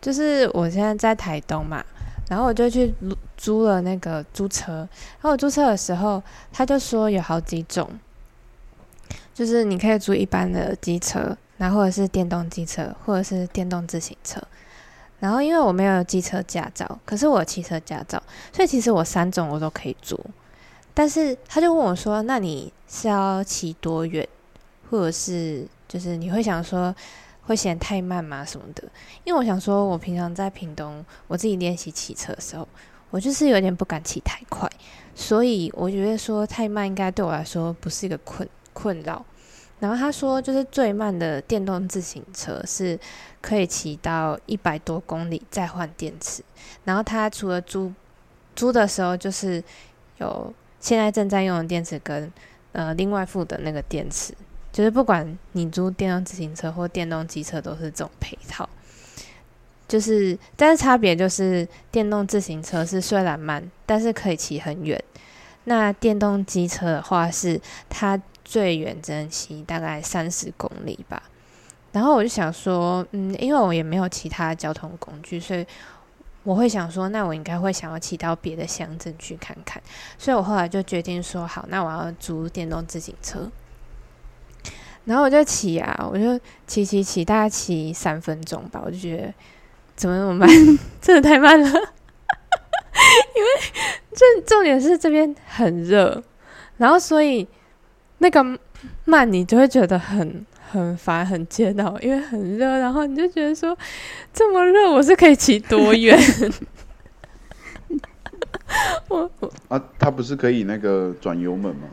就是我现在在台东嘛，然后我就去租了那个租车，然后我租车的时候，他就说有好几种，就是你可以租一般的机车，然后或者是电动机车，或者是电动自行车。然后因为我没有机车驾照，可是我有汽车驾照，所以其实我三种我都可以租。但是他就问我说：“那你是要骑多远，或者是就是你会想说会嫌太慢吗什么的？”因为我想说，我平常在屏东我自己练习骑车的时候，我就是有点不敢骑太快，所以我觉得说太慢应该对我来说不是一个困困扰。然后他说，就是最慢的电动自行车是可以骑到一百多公里再换电池。然后他除了租租的时候，就是有现在正在用的电池跟呃另外付的那个电池，就是不管你租电动自行车或电动机车都是这种配套。就是但是差别就是电动自行车是虽然慢，但是可以骑很远。那电动机车的话是它。最远只能骑大概三十公里吧，然后我就想说，嗯，因为我也没有其他交通工具，所以我会想说，那我应该会想要骑到别的乡镇去看看，所以我后来就决定说，好，那我要租电动自行车，然后我就骑啊，我就骑骑骑，大概骑三分钟吧，我就觉得怎么那么慢，真的太慢了，因为这重点是这边很热，然后所以。那个慢，你就会觉得很很烦、很煎熬，因为很热，然后你就觉得说，这么热，我是可以骑多远？我我啊，他不是可以那个转油门吗？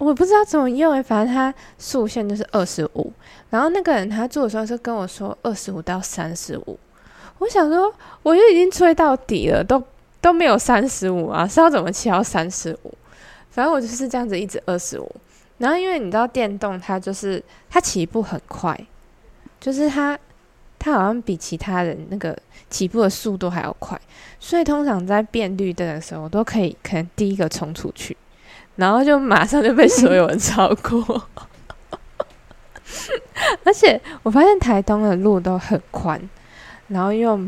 我不知道怎么用，反正他速限就是二十五，然后那个人他做的时候是跟我说二十五到三十五，我想说我就已经吹到底了，都都没有三十五啊，是要怎么骑到三十五？反正我就是这样子一直二十五。然后，因为你知道电动，它就是它起步很快，就是它它好像比其他人那个起步的速度还要快，所以通常在变绿灯的时候，我都可以可能第一个冲出去，然后就马上就被所有人超过。而且我发现台东的路都很宽，然后又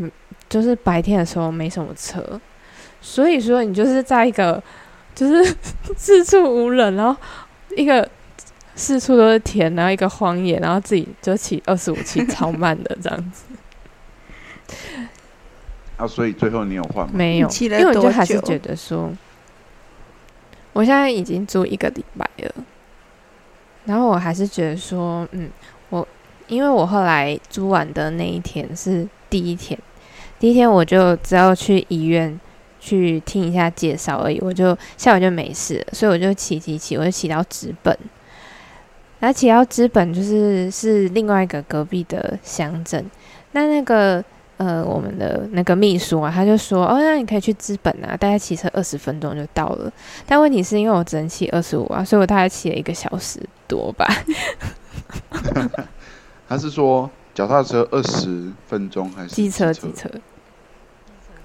就是白天的时候没什么车，所以说你就是在一个 就是 四处无人，然后。一个四处都是田，然后一个荒野，然后自己就骑二十五骑超慢的这样子。啊，所以最后你有换吗？没有，因为我就还是觉得说，我现在已经租一个礼拜了，然后我还是觉得说，嗯，我因为我后来租完的那一天是第一天，第一天我就只要去医院。去听一下介绍而已，我就下午就没事，所以我就骑骑骑，我就骑到直本，然后骑到资本就是是另外一个隔壁的乡镇。那那个呃，我们的那个秘书啊，他就说：“哦，那你可以去资本啊，大概骑车二十分钟就到了。”但问题是因为我只能骑二十五啊，所以我大概骑了一个小时多吧。他是说脚踏车二十分钟还是机车？机车。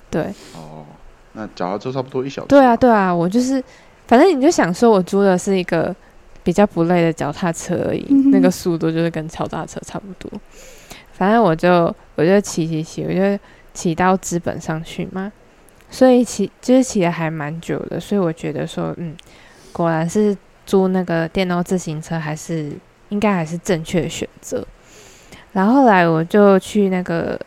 对。哦。那脚踏车差不多一小时。对啊，对啊，我就是，反正你就想说，我租的是一个比较不累的脚踏车而已，那个速度就是跟脚踏车差不多。反正我就我就骑骑骑，我就骑到资本上去嘛。所以骑就是骑的还蛮久的，所以我觉得说，嗯，果然是租那个电动自行车还是应该还是正确的选择。然后后来我就去那个。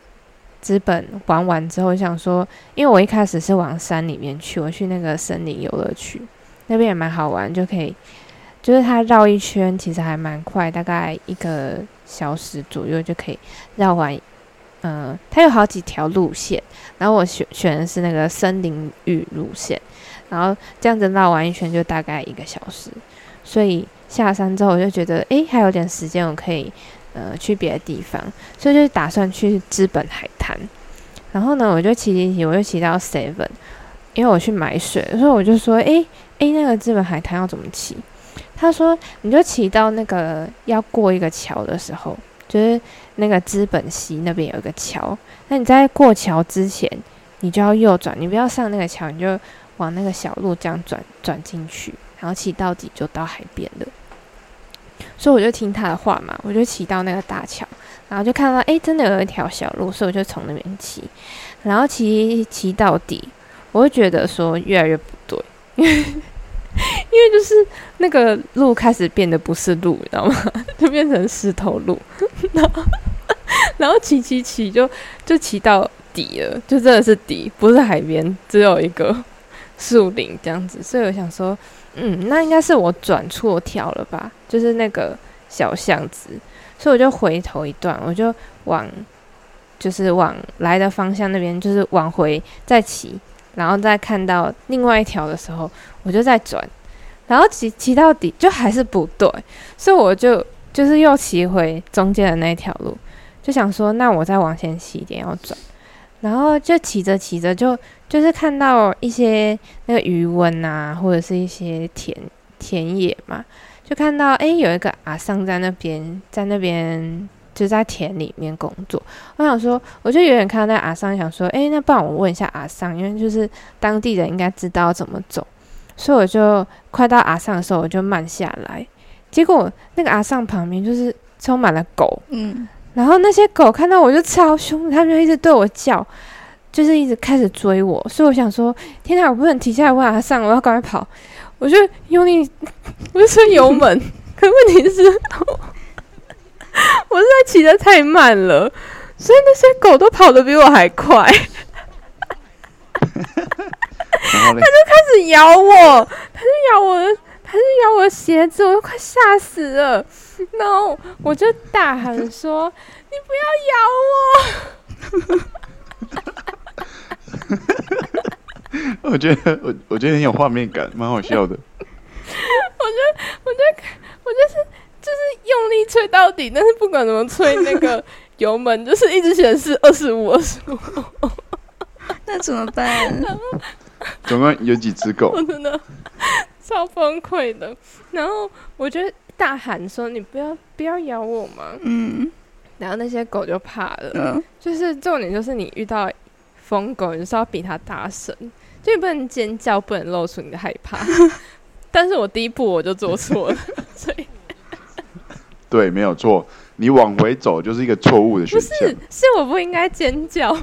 资本玩完之后，想说，因为我一开始是往山里面去，我去那个森林游乐区，那边也蛮好玩，就可以，就是它绕一圈，其实还蛮快，大概一个小时左右就可以绕完。嗯，它有好几条路线，然后我选选的是那个森林域路线，然后这样子绕完一圈就大概一个小时，所以下山之后我就觉得，诶，还有点时间，我可以。呃，去别的地方，所以就打算去资本海滩。然后呢，我就骑骑骑，我就骑到 Seven，因为我去买水，所以我就说：“诶诶，那个资本海滩要怎么骑？”他说：“你就骑到那个要过一个桥的时候，就是那个资本溪那边有一个桥。那你在过桥之前，你就要右转，你不要上那个桥，你就往那个小路这样转转进去，然后骑到底就到海边了。”所以我就听他的话嘛，我就骑到那个大桥，然后就看到哎，真的有一条小路，所以我就从那边骑，然后骑骑到底，我就觉得说越来越不对，因为就是那个路开始变得不是路，你知道吗？就变成石头路，然后然后骑骑骑就就骑到底了，就真的是底，不是海边，只有一个树林这样子，所以我想说。嗯，那应该是我转错条了吧？就是那个小巷子，所以我就回头一段，我就往就是往来的方向那边，就是往回再骑，然后再看到另外一条的时候，我就再转，然后骑骑到底就还是不对，所以我就就是又骑回中间的那条路，就想说那我再往前骑一点要转，然后就骑着骑着就。就是看到一些那个余温啊，或者是一些田田野嘛，就看到哎，有一个阿桑在那边，在那边就在田里面工作。我想说，我就远远看到那阿桑，想说，哎，那不然我问一下阿桑，因为就是当地人应该知道怎么走，所以我就快到阿尚的时候，我就慢下来。结果那个阿尚旁边就是充满了狗，嗯，然后那些狗看到我就超凶，他们就一直对我叫。就是一直开始追我，所以我想说，天哪，我不能停下来问阿上，我要赶快跑。我就用力，我就吹油门，可问题是，我是在骑的太慢了，所以那些狗都跑得比我还快。他就开始咬我，他就咬我的，他就咬我的鞋子，我都快吓死了。然后我就大喊说：“你不要咬我！” 我觉得我我觉得很有画面感，蛮好笑的。我就我就我就是就是用力吹到底，但是不管怎么吹，那个油门就是一直显示二十五二十五。那怎么办？总共有几只狗？我真的超崩溃的。然后我就大喊说：“你不要不要咬我嘛！”嗯。然后那些狗就怕了。嗯。就是重点就是你遇到。疯狗，你是要比它大声，就你不能尖叫，不能露出你的害怕。但是我第一步我就做错了，所以对，没有错，你往回走就是一个错误的选项。不是，是我不应该尖叫。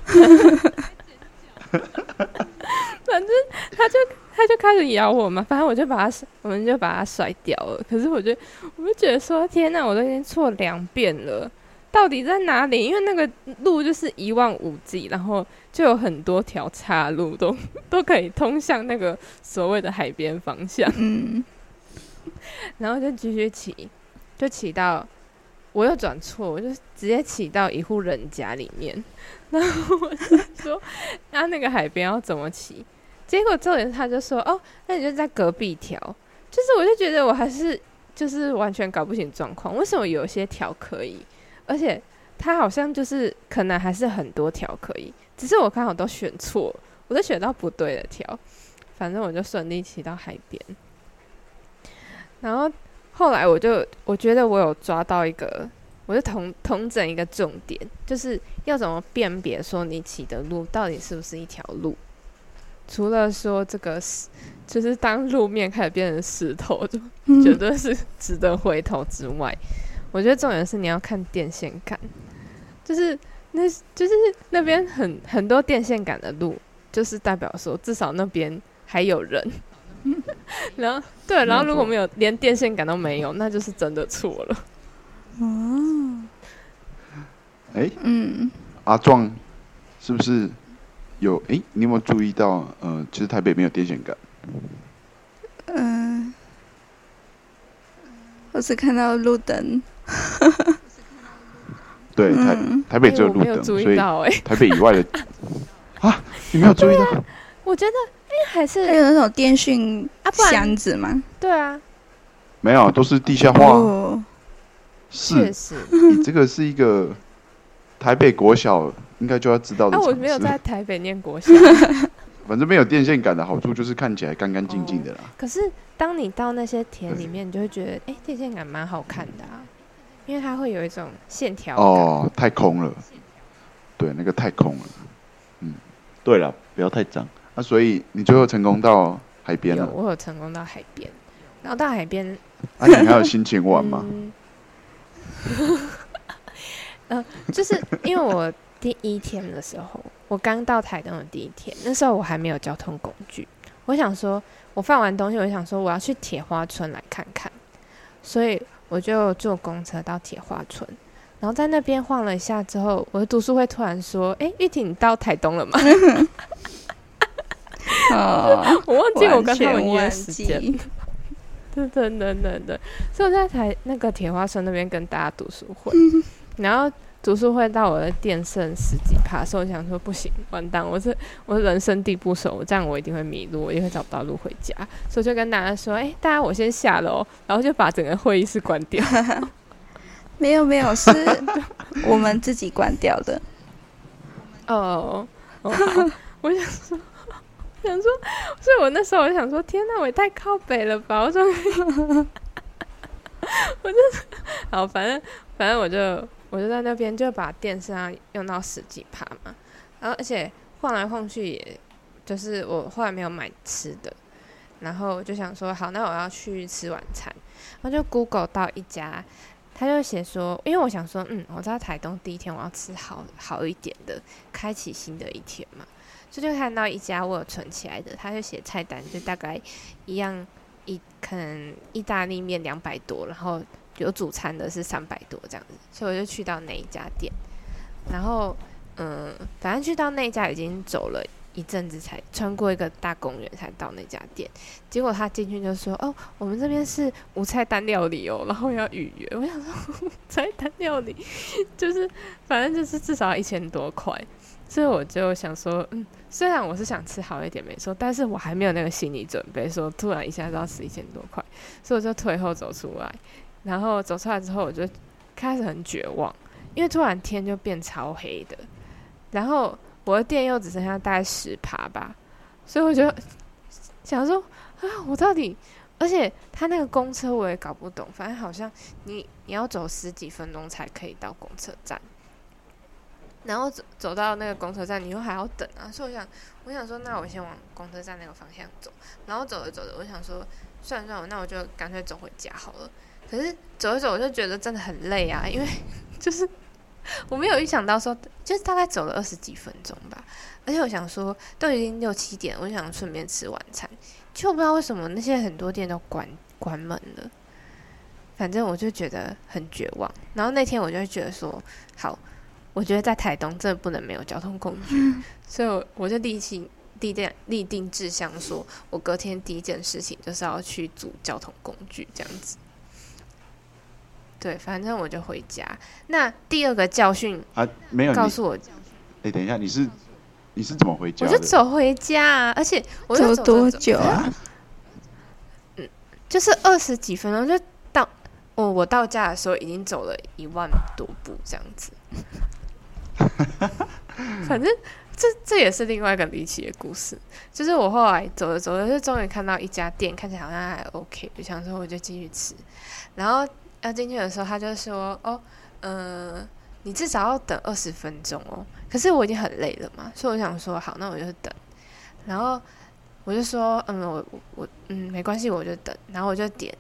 反正他就他就开始咬我嘛，反正我就把他，我们就把他甩掉了。可是我就我就觉得说，天哪，我都已经错两遍了。到底在哪里？因为那个路就是一望无际，然后就有很多条岔路，都 都可以通向那个所谓的海边方向。嗯，然后就继续骑，就骑到我又转错，我就直接骑到一户人家里面。然后我就说：“那那个海边要怎么骑？”结果重点他就说：“哦，那你就在隔壁调。”就是我就觉得我还是就是完全搞不清状况，为什么有些条可以？而且他好像就是可能还是很多条可以，只是我刚好都选错，我都选到不对的条，反正我就顺利骑到海边。然后后来我就我觉得我有抓到一个，我就同同整一个重点，就是要怎么辨别说你骑的路到底是不是一条路。除了说这个是，就是当路面开始变成石头，就绝对是值得回头之外。我觉得重点是你要看电线杆，就是那，就是那边很很多电线杆的路，就是代表说至少那边还有人。然后对，然后如果没有连电线杆都没有，那就是真的错了。哦，哎，嗯，阿壮是不是有？哎，你有没有注意到？呃，其实台北没有电线杆。嗯，我只看到路灯。对，台台北只有路灯，所以台北以外的 啊，你没有注意到？我觉得哎，还是还有那种电讯箱子吗？对啊，没有，都是地下化。确实，你这个是一个台北国小应该就要知道的。啊，我没有在台北念国小。反正没有电线杆的好处就是看起来干干净净的啦。可是当你到那些田里面，你就会觉得，哎，电线杆蛮好看的啊。因为它会有一种线条哦，太空了，对，那个太空了，嗯，对了，不要太脏。那所以你最后成功到海边了？我有成功到海边，然后到海边啊，你还有心情玩吗？嗯，就是因为我第一天的时候，我刚到台东的第一天，那时候我还没有交通工具。我想说，我放完东西，我想说我要去铁花村来看看，所以我就坐公车到铁花村，然后在那边晃了一下之后，我的读书会突然说：“哎，玉婷，你到台东了吗？” 哦，我忘记我跟他们约时间。对对对对对，所以我在台那个铁花村那边跟大家读书会，然后。读书会到我的电剩十几趴，所以我想说不行，完蛋，我是我是人生地不熟，这样我一定会迷路，我一定会找不到路回家，所以就跟大家说，哎，大家我先下楼，然后就把整个会议室关掉。没有没有，是 我们自己关掉的。哦，哦，我想说，想说，所以我那时候我想说，天哪，我也太靠北了吧！我说，我就，好，反正反正我就。我就在那边就把电视上用到十几趴嘛，然后而且晃来晃去，也就是我后来没有买吃的，然后就想说好，那我要去吃晚餐，然后就 Google 到一家，他就写说，因为我想说，嗯，我在台东第一天我要吃好好一点的，开启新的一天嘛，所以就看到一家我有存起来的，他就写菜单就大概一样，一可能意大利面两百多，然后。有主餐的是三百多这样子，所以我就去到那一家店，然后嗯，反正去到那家已经走了一阵子，才穿过一个大公园才到那家店。结果他进去就说：“哦，我们这边是无菜单料理哦，然后要预约。”我想说，菜单料理就是反正就是至少一千多块，所以我就想说，嗯，虽然我是想吃好一点没错，但是我还没有那个心理准备，说突然一下子要吃一千多块，所以我就退后走出来。然后走出来之后，我就开始很绝望，因为突然天就变超黑的，然后我的店又只剩下大概十趴吧，所以我就 想说啊，我到底，而且他那个公车我也搞不懂，反正好像你你要走十几分钟才可以到公车站，然后走走到那个公车站，你又还要等啊，所以我想，我想说，那我先往公车站那个方向走，然后走着走着，我想说，算了算了，那我就干脆走回家好了。可是走一走，我就觉得真的很累啊，因为 就是我没有预想到说，就是大概走了二十几分钟吧。而且我想说，都已经六七点，我想顺便吃晚餐，就不知道为什么那些很多店都关关门了。反正我就觉得很绝望。然后那天我就觉得说，好，我觉得在台东真的不能没有交通工具，所以我我就立起立定立定志向，说我隔天第一件事情就是要去租交通工具，这样子。对，反正我就回家。那第二个教训啊，没有告诉我。哎，等一下，你是你是怎么回家？我就走回家，啊而且我走多久啊？嗯，就是二十几分钟就到。我我到家的时候已经走了一万多步这样子。反正这这也是另外一个离奇的故事。就是我后来走着走着，就终于看到一家店，看起来好像还 OK，就想说我就进去吃，然后。要进去的时候，他就说：“哦，嗯，你至少要等二十分钟哦。”可是我已经很累了嘛，所以我想说：“好，那我就等。”然后我就说：“嗯，我我嗯，没关系，我就等。”然后我就点，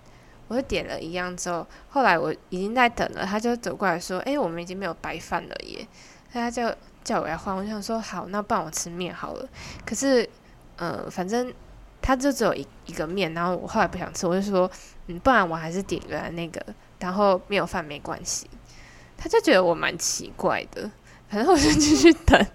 我就点了一样之后，后来我已经在等了，他就走过来说：“哎，我们已经没有白饭了耶！”他就叫我来换。我想说：“好，那不然我吃面好了。”可是，呃，反正他就只有一一个面，然后我后来不想吃，我就说：“嗯，不然我还是点原来那个。”然后没有饭没关系，他就觉得我蛮奇怪的。反正我就继续等，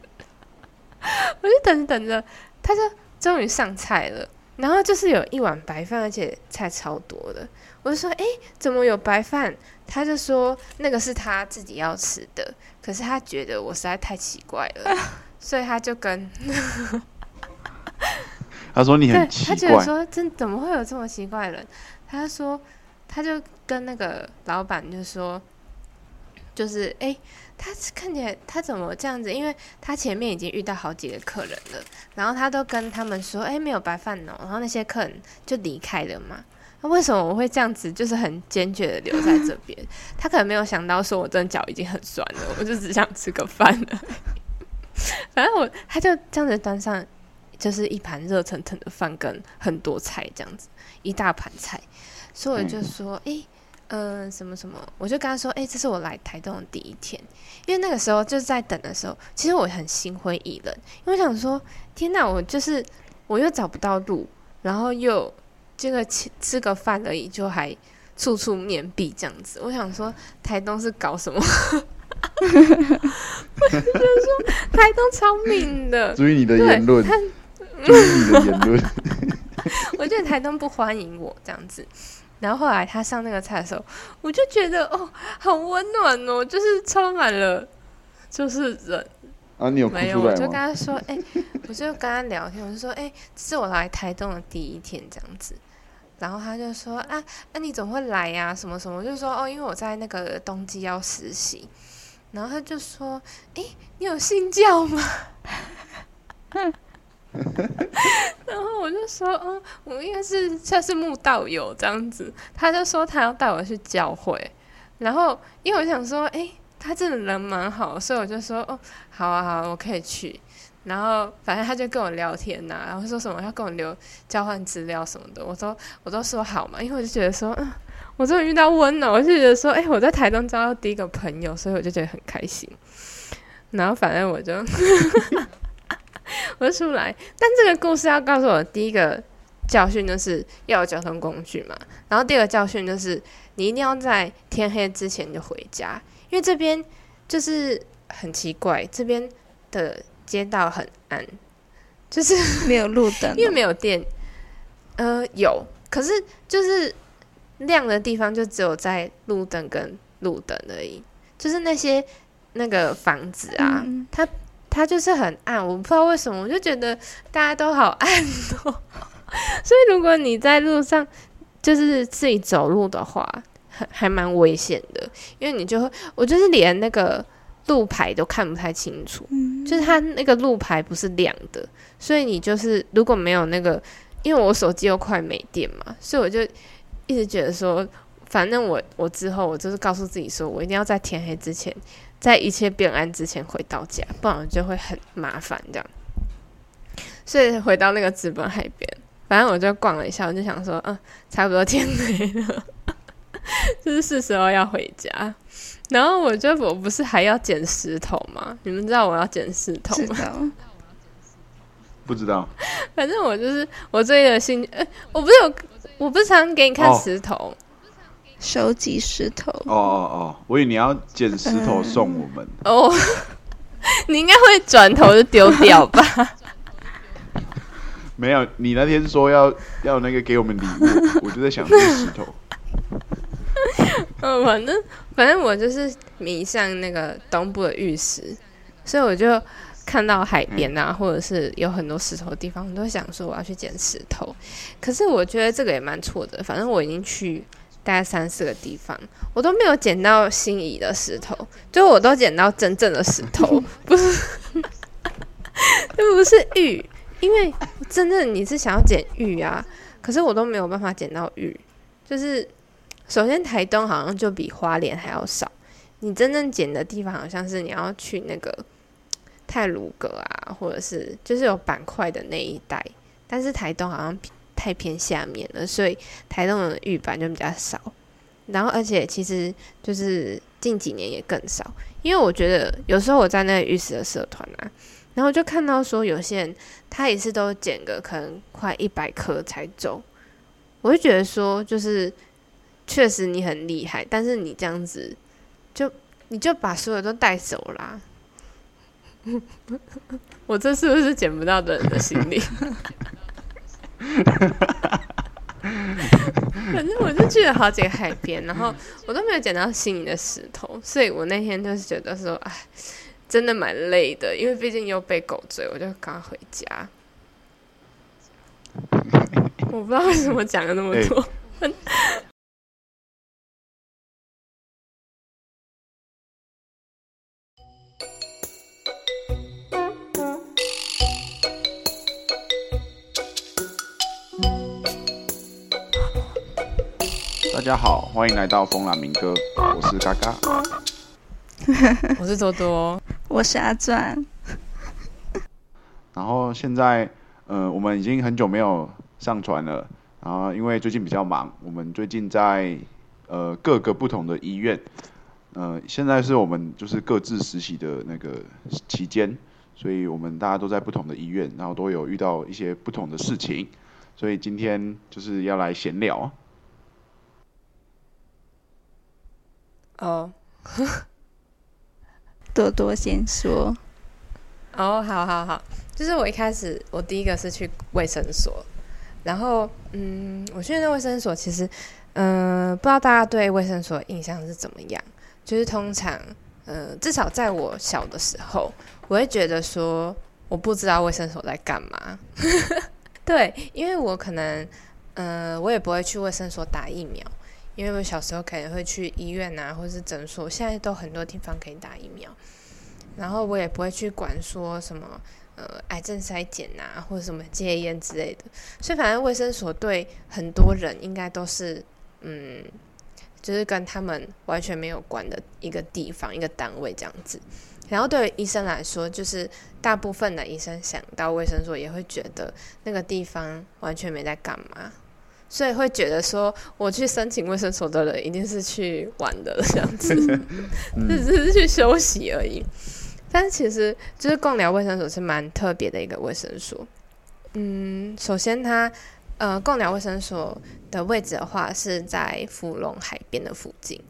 我就等着等着，他就终于上菜了。然后就是有一碗白饭，而且菜超多的。我就说：“哎，怎么有白饭？”他就说：“那个是他自己要吃的。”可是他觉得我实在太奇怪了，所以他就跟他说：“你很奇怪。”他觉得说：“真怎么会有这么奇怪的人？”他说。他就跟那个老板就说，就是哎，他看起来他怎么这样子？因为他前面已经遇到好几个客人了，然后他都跟他们说，哎，没有白饭哦，然后那些客人就离开了嘛。那为什么我会这样子？就是很坚决的留在这 边。他可能没有想到，说我真的脚已经很酸了，我就只想吃个饭了。反正我他就这样子端上，就是一盘热腾腾的饭跟很多菜这样子，一大盘菜。所以我就说，哎，嗯，什么什么，我就跟他说，哎，这是我来台东的第一天，因为那个时候就是在等的时候，其实我很心灰意冷，因为我想说，天哪，我就是我又找不到路，然后又这个吃吃个饭而已，就还处处面壁这样子，我想说，台东是搞什么？就是说，台东超命的，注意你的言论，注意你的言论。我觉得台东不欢迎我这样子，然后后来他上那个菜的时候，我就觉得哦，好温暖哦，就是充满了，就是人啊，你有没有？我就跟他说，哎，我就跟他聊天，我就说，哎，这是我来台东的第一天这样子，然后他就说，啊，那你怎么会来呀？什么什么？我就说，哦，因为我在那个冬季要实习。然后他就说：“哎，你有信教吗？” 然后我就说：“嗯，我应该是算是木道友这样子。”他就说他要带我去教会。然后因为我想说：“哎，他真的人蛮好，所以我就说：‘哦，好啊，好，我可以去。’然后反正他就跟我聊天呐，然后说什么要跟我留交换资料什么的，我都我都说好嘛，因为我就觉得说，嗯。”我终于遇到温暖，我就觉得说，哎，我在台中交到第一个朋友，所以我就觉得很开心。然后反正我就，我就出来。但这个故事要告诉我第一个教训就是要有交通工具嘛。然后第二个教训就是你一定要在天黑之前就回家，因为这边就是很奇怪，这边的街道很暗，就是 没有路灯，因为没有电。呃，有，可是就是。亮的地方就只有在路灯跟路灯而已，就是那些那个房子啊，它它就是很暗，我不知道为什么，我就觉得大家都好暗哦。所以如果你在路上就是自己走路的话，还还蛮危险的，因为你就会，我就是连那个路牌都看不太清楚，就是它那个路牌不是亮的，所以你就是如果没有那个，因为我手机又快没电嘛，所以我就。一直觉得说，反正我我之后我就是告诉自己说，我一定要在天黑之前，在一切变暗之前回到家，不然就会很麻烦这样。所以回到那个资本海边，反正我就逛了一下，我就想说，嗯，差不多天黑了，就是是时候要回家。然后我就我不是还要捡石头吗？你们知道我要捡石头吗？不知道。反正我就是我最的兴，呃，我不是有。我不是常给你看石头，收集石头。哦哦哦，我以为你要捡石头送我们。哦，你应该会转头就丢掉吧？没有，你那天说要要那个给我们礼物，我就在想这石头。嗯，反正反正我就是迷上那个东部的玉石，所以我就。看到海边啊，或者是有很多石头的地方，我都想说我要去捡石头。可是我觉得这个也蛮错的。反正我已经去大概三四个地方，我都没有捡到心仪的石头，就我都捡到真正的石头，不是，又不是玉。因为真正你是想要捡玉啊，可是我都没有办法捡到玉。就是首先台东好像就比花莲还要少，你真正捡的地方好像是你要去那个。泰鲁阁啊，或者是就是有板块的那一带，但是台东好像太偏下面了，所以台东的玉板就比较少。然后，而且其实就是近几年也更少，因为我觉得有时候我在那个玉石的社团啊，然后就看到说有些人他也是都捡个可能快一百颗才走，我就觉得说就是确实你很厉害，但是你这样子就你就把所有都带走啦。我这是不是捡不到的人的心理？反正我就去了好几个海边，然后我都没有捡到心仪的石头，所以我那天就是觉得说，哎，真的蛮累的，因为毕竟又被狗追，我就刚回家。我不知道为什么讲了那么多。大家好，欢迎来到风朗民歌，我是嘎嘎，我是多多，我是阿钻。然后现在，呃，我们已经很久没有上传了，然后，因为最近比较忙，我们最近在呃各个不同的医院，呃，现在是我们就是各自实习的那个期间，所以我们大家都在不同的医院，然后都有遇到一些不同的事情，所以今天就是要来闲聊。哦，多多先说。哦，好好好，就是我一开始我第一个是去卫生所，然后嗯，我去那卫生所，其实嗯，不知道大家对卫生所印象是怎么样？就是通常，呃，至少在我小的时候，我会觉得说，我不知道卫生所在干嘛。对，因为我可能，嗯，我也不会去卫生所打疫苗，因为我小时候可能会去医院啊，或是诊所，现在都很多地方可以打疫苗。然后我也不会去管说什么呃癌症筛检呐，或者什么戒烟之类的。所以反正卫生所对很多人应该都是嗯，就是跟他们完全没有关的一个地方、一个单位这样子。然后对于医生来说，就是大部分的医生想到卫生所，也会觉得那个地方完全没在干嘛，所以会觉得说我去申请卫生所的人一定是去玩的这样子，只是去休息而已。但其实就是共寮卫生所是蛮特别的一个卫生所。嗯，首先它呃共寮卫生所的位置的话是在福隆海边的附近，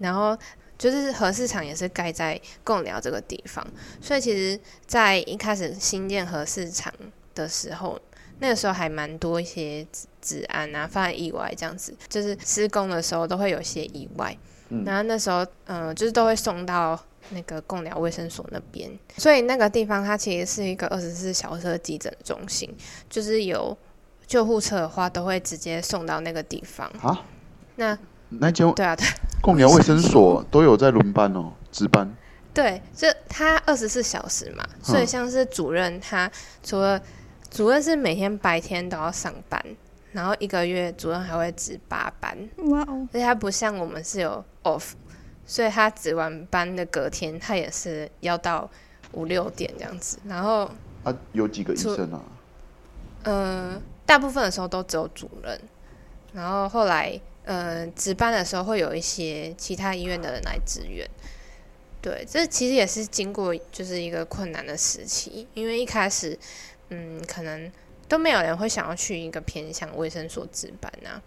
然后就是核市场也是盖在贡寮这个地方，所以其实，在一开始新建核市场的时候，那个时候还蛮多一些治安啊、发生意外这样子，就是施工的时候都会有些意外，然后那时候嗯就是都会送到。那个共疗卫生所那边，所以那个地方它其实是一个二十四小时的急诊中心，就是有救护车的话都会直接送到那个地方啊。那那就对啊，对，共疗卫生所都有在轮班哦，值班。对，这他二十四小时嘛，所以像是主任他除了主任是每天白天都要上班，然后一个月主任还会值八班。哇哦！而且他不像我们是有 off。所以他值完班的隔天，他也是要到五六点这样子。然后啊，有几个医生啊？嗯，大部分的时候都只有主任。然后后来，嗯，值班的时候会有一些其他医院的人来支援。对，这其实也是经过就是一个困难的时期，因为一开始，嗯，可能都没有人会想要去一个偏向卫生所值班啊。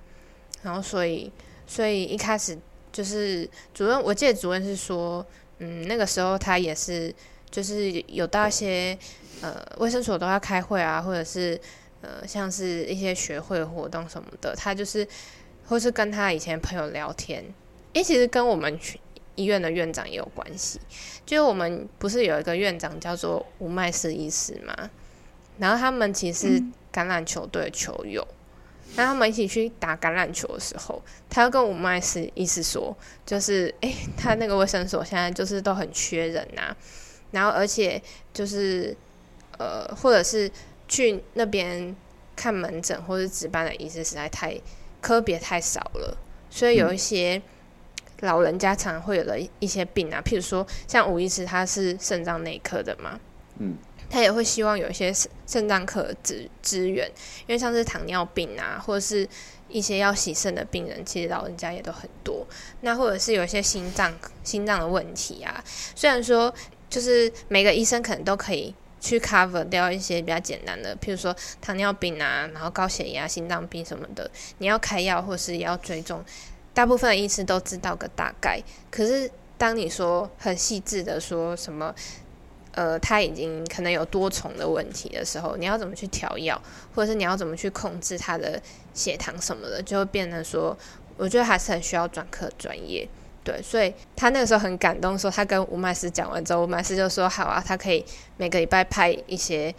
然后，所以，所以一开始。就是主任，我记得主任是说，嗯，那个时候他也是，就是有到一些呃卫生所都要开会啊，或者是呃像是一些学会活动什么的，他就是或是跟他以前朋友聊天，因其实跟我们去医院的院长也有关系，就是我们不是有一个院长叫做吴麦斯医师嘛，然后他们其实橄榄球队的球友。那他们一起去打橄榄球的时候，他要跟吴麦斯意思说，就是哎，他那个卫生所现在就是都很缺人呐，然后而且就是呃，或者是去那边看门诊或者值班的医师实在太科别太少了，所以有一些老人家常常会有的一些病啊，譬如说像吴医师他是肾脏内科的嘛，嗯。他也会希望有一些肾肾脏科资资源，因为像是糖尿病啊，或者是一些要洗肾的病人，其实老人家也都很多。那或者是有一些心脏心脏的问题啊，虽然说就是每个医生可能都可以去 cover 掉一些比较简单的，譬如说糖尿病啊，然后高血压、心脏病什么的，你要开药或是要追踪，大部分的医师都知道个大概。可是当你说很细致的说什么？呃，他已经可能有多重的问题的时候，你要怎么去调药，或者是你要怎么去控制他的血糖什么的，就会变得说，我觉得还是很需要专科专业。对，所以他那个时候很感动，说他跟吴麦斯讲完之后，吴麦斯就说好啊，他可以每个礼拜派一些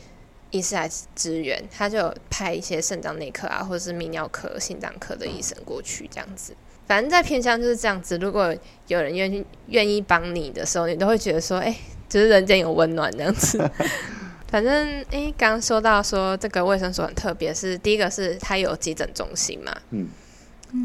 医师来支援，他就派一些肾脏内科啊，或者是泌尿科、心脏科的医生过去这样子。反正，在偏向就是这样子。如果有人愿意愿意帮你的时候，你都会觉得说，哎。就是人间有温暖这样子，反正诶，刚刚说到说这个卫生所很特别，是第一个是它有急诊中心嘛，嗯，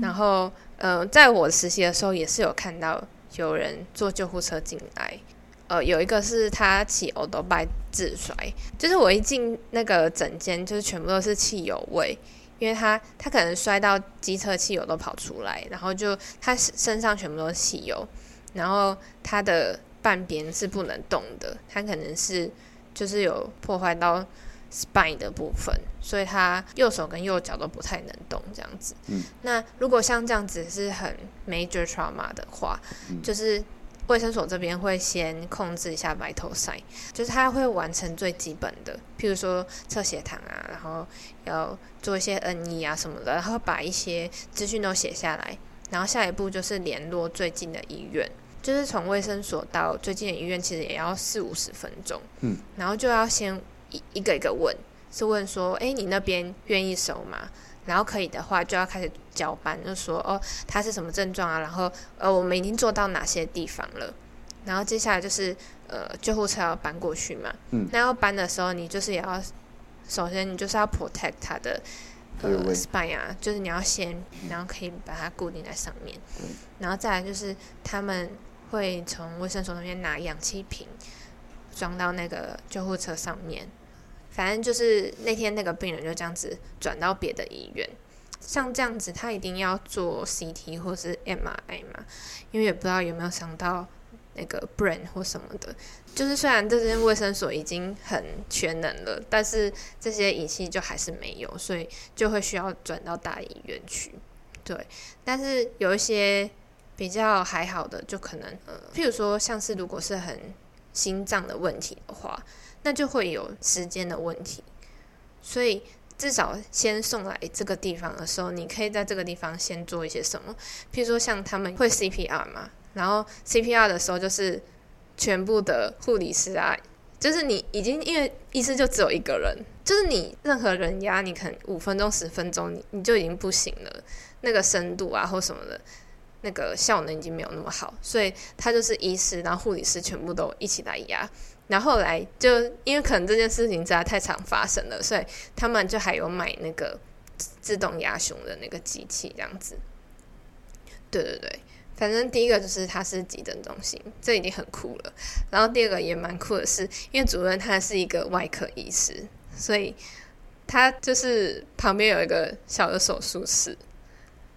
然后呃，在我实习的时候也是有看到有人坐救护车进来，呃，有一个是他骑欧多拜自摔，就是我一进那个诊间，就是全部都是汽油味，因为他他可能摔到机车汽油都跑出来，然后就他身上全部都是汽油，然后他的半边是不能动的，它可能是就是有破坏到 spine 的部分，所以他右手跟右脚都不太能动这样子。嗯，那如果像这样子是很 major trauma 的话，就是卫生所这边会先控制一下 vital sign，就是他会完成最基本的，譬如说测血糖啊，然后要做一些 N E 啊什么的，然后把一些资讯都写下来，然后下一步就是联络最近的医院，就是从卫生所到最近的医院，其实也要四五十分钟，嗯，然后就要先一一个一个问，是问说，哎，你那边愿意收吗？然后可以的话，就要开始交班，就说哦，他是什么症状啊？然后呃，我们已经做到哪些地方了？然后接下来就是呃，救护车要搬过去嘛，嗯，那要搬的时候，你就是也要。首先，你就是要 protect 他的呃 spine 啊，就是你要先，然后可以把它固定在上面。然后再来就是他们会从卫生所那边拿氧气瓶装到那个救护车上面。反正就是那天那个病人就这样子转到别的医院。像这样子，他一定要做 CT 或是 MRI 嘛，因为也不知道有没有想到那个 brain 或什么的。就是虽然这间卫生所已经很全能了，但是这些仪器就还是没有，所以就会需要转到大医院去。对，但是有一些比较还好的，就可能呃，譬如说像是如果是很心脏的问题的话，那就会有时间的问题。所以至少先送来这个地方的时候，你可以在这个地方先做一些什么，譬如说像他们会 CPR 嘛，然后 CPR 的时候就是。全部的护理师啊，就是你已经因为医师就只有一个人，就是你任何人压你，可能五分钟、十分钟，你你就已经不行了。那个深度啊或什么的，那个效能已经没有那么好，所以他就是医师，然后护理师全部都一起来压。然后来就因为可能这件事情实在太常发生了，所以他们就还有买那个自动压胸的那个机器，这样子。对对对。反正第一个就是他是急诊中心，这已经很酷了。然后第二个也蛮酷的是，因为主任他是一个外科医师，所以他就是旁边有一个小的手术室，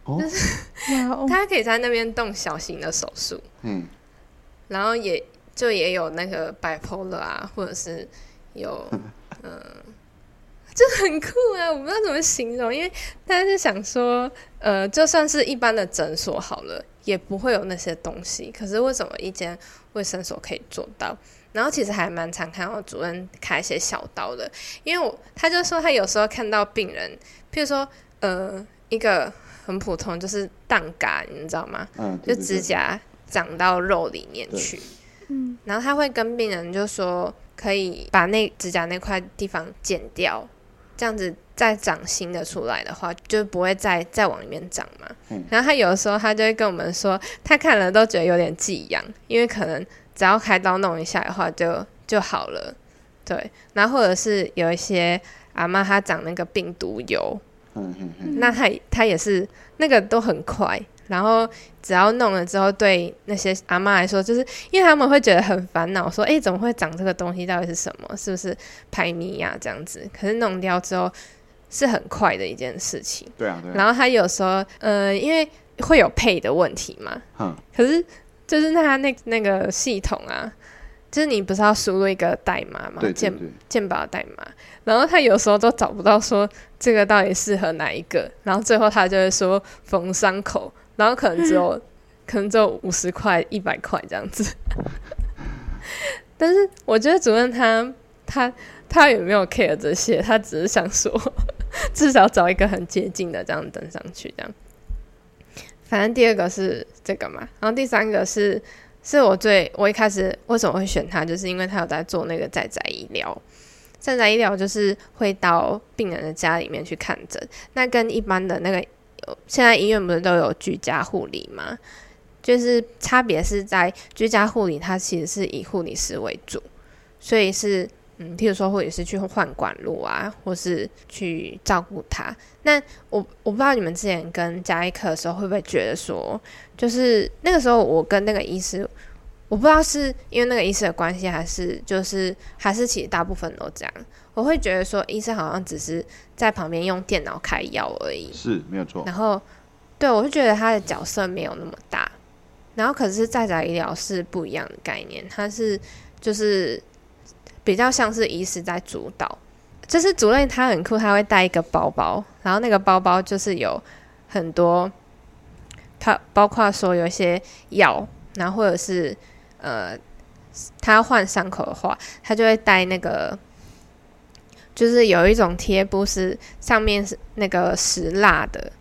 就是 他可以在那边动小型的手术。嗯，然后也就也有那个 bipolar 啊，或者是有 嗯。就很酷啊！我不知道怎么形容，因为大家是想说，呃，就算是一般的诊所好了，也不会有那些东西。可是为什么一间卫生所可以做到？然后其实还蛮常看到主任开一些小刀的，因为我他就说他有时候看到病人，譬如说，呃，一个很普通就是蛋嘎，你知道吗？嗯，就指甲长到肉里面去，嗯，然后他会跟病人就说，可以把那指甲那块地方剪掉。这样子再长新的出来的话，就不会再再往里面长嘛。然后他有的时候他就会跟我们说，他看了都觉得有点寄痒，因为可能只要开刀弄一下的话就就好了。对，然后或者是有一些阿妈她长那个病毒疣，那他他也是那个都很快。然后只要弄了之后，对那些阿妈来说，就是因为他们会觉得很烦恼，说：“哎，怎么会长这个东西？到底是什么？是不是排咪呀？这样子？”可是弄掉之后是很快的一件事情。对啊，对。然后他有时候，呃，因为会有配的问题嘛。嗯。可是就是那那那个系统啊，就是你不是要输入一个代码吗？对健健保代码。然后他有时候都找不到说这个到底适合哪一个，然后最后他就会说缝伤口。然后可能只有，可能只有五十块、一百块这样子。但是我觉得主任他他他也没有 care 这些？他只是想说，至少找一个很接近的这样登上去这样。反正第二个是这个嘛，然后第三个是是我最我一开始为什么会选他，就是因为他有在做那个在宅医疗。在宅医疗就是会到病人的家里面去看诊，那跟一般的那个。现在医院不是都有居家护理吗？就是差别是在居家护理，它其实是以护理师为主，所以是嗯，譬如说或者是去换管路啊，或是去照顾他。那我我不知道你们之前跟加医课的时候会不会觉得说，就是那个时候我跟那个医师，我不知道是因为那个医师的关系，还是就是还是其实大部分都这样。我会觉得说，医生好像只是在旁边用电脑开药而已，是没有错。然后，对我就觉得他的角色没有那么大。然后，可是在宅医疗是不一样的概念，他是就是比较像是医师在主导。就是主任他很酷，他会带一个包包，然后那个包包就是有很多，他包括说有一些药，然后或者是呃，他换伤口的话，他就会带那个。就是有一种贴布是上面是那个石蜡的，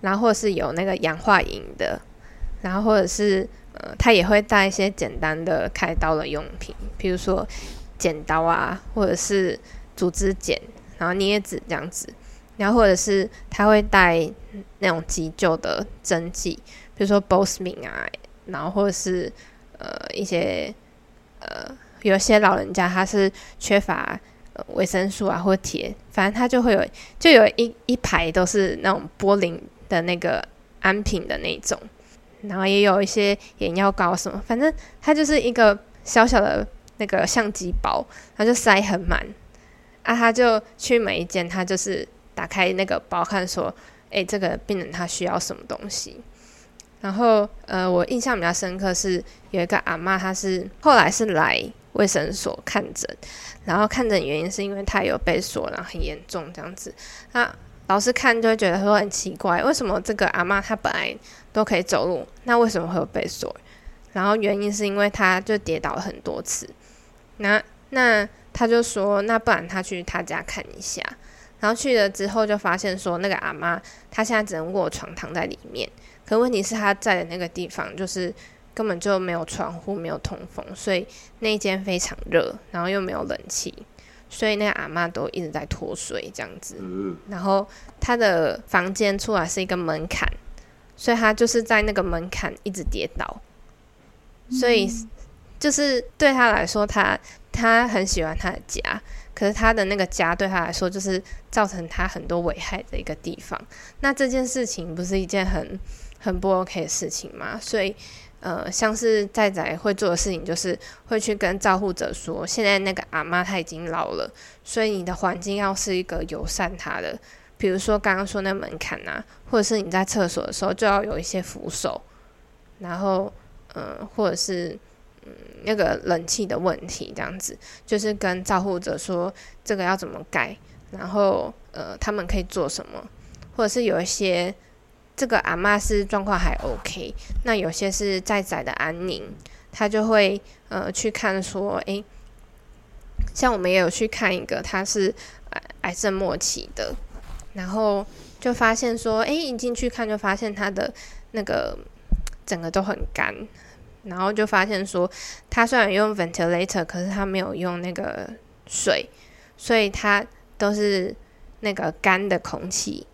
然后或是有那个氧化银的，然后或者是呃，他也会带一些简单的开刀的用品，比如说剪刀啊，或者是组织剪，然后镊子这样子，然后或者是他会带那种急救的针剂，比如说 Bosmin 啊，然后或者是呃一些呃有些老人家他是缺乏。维生素啊，或铁，反正他就会有，就有一一排都是那种玻璃的那个安瓶的那种，然后也有一些眼药膏什么，反正它就是一个小小的那个相机包，它就塞很满啊，他就去每一间，他就是打开那个包看说，哎，这个病人他需要什么东西，然后呃，我印象比较深刻是有一个阿妈，她是后来是来卫生所看诊。然后看诊原因是因为她有被锁，然后很严重这样子。那老师看就会觉得说很奇怪，为什么这个阿妈她本来都可以走路，那为什么会有被锁？然后原因是因为她就跌倒了很多次。那那他就说，那不然他去他家看一下。然后去了之后就发现说，那个阿妈她现在只能卧床躺在里面。可问题是她在的那个地方就是。根本就没有窗户，没有通风，所以那间非常热，然后又没有冷气，所以那个阿妈都一直在脱水这样子。然后她的房间出来是一个门槛，所以她就是在那个门槛一直跌倒。所以就是对他来说，他他很喜欢他的家，可是他的那个家对他来说就是造成他很多危害的一个地方。那这件事情不是一件很很不 OK 的事情吗？所以。呃，像是在仔会做的事情，就是会去跟照护者说，现在那个阿妈她已经老了，所以你的环境要是一个友善她的，比如说刚刚说那门槛啊，或者是你在厕所的时候就要有一些扶手，然后，呃，或者是嗯那个冷气的问题，这样子，就是跟照护者说这个要怎么改，然后呃他们可以做什么，或者是有一些。这个阿妈是状况还 OK，那有些是在宅的安宁，他就会呃去看说，诶，像我们也有去看一个，他是癌癌症末期的，然后就发现说，诶，一进去看就发现他的那个整个都很干，然后就发现说，他虽然用 ventilator，可是他没有用那个水，所以他都是那个干的空气。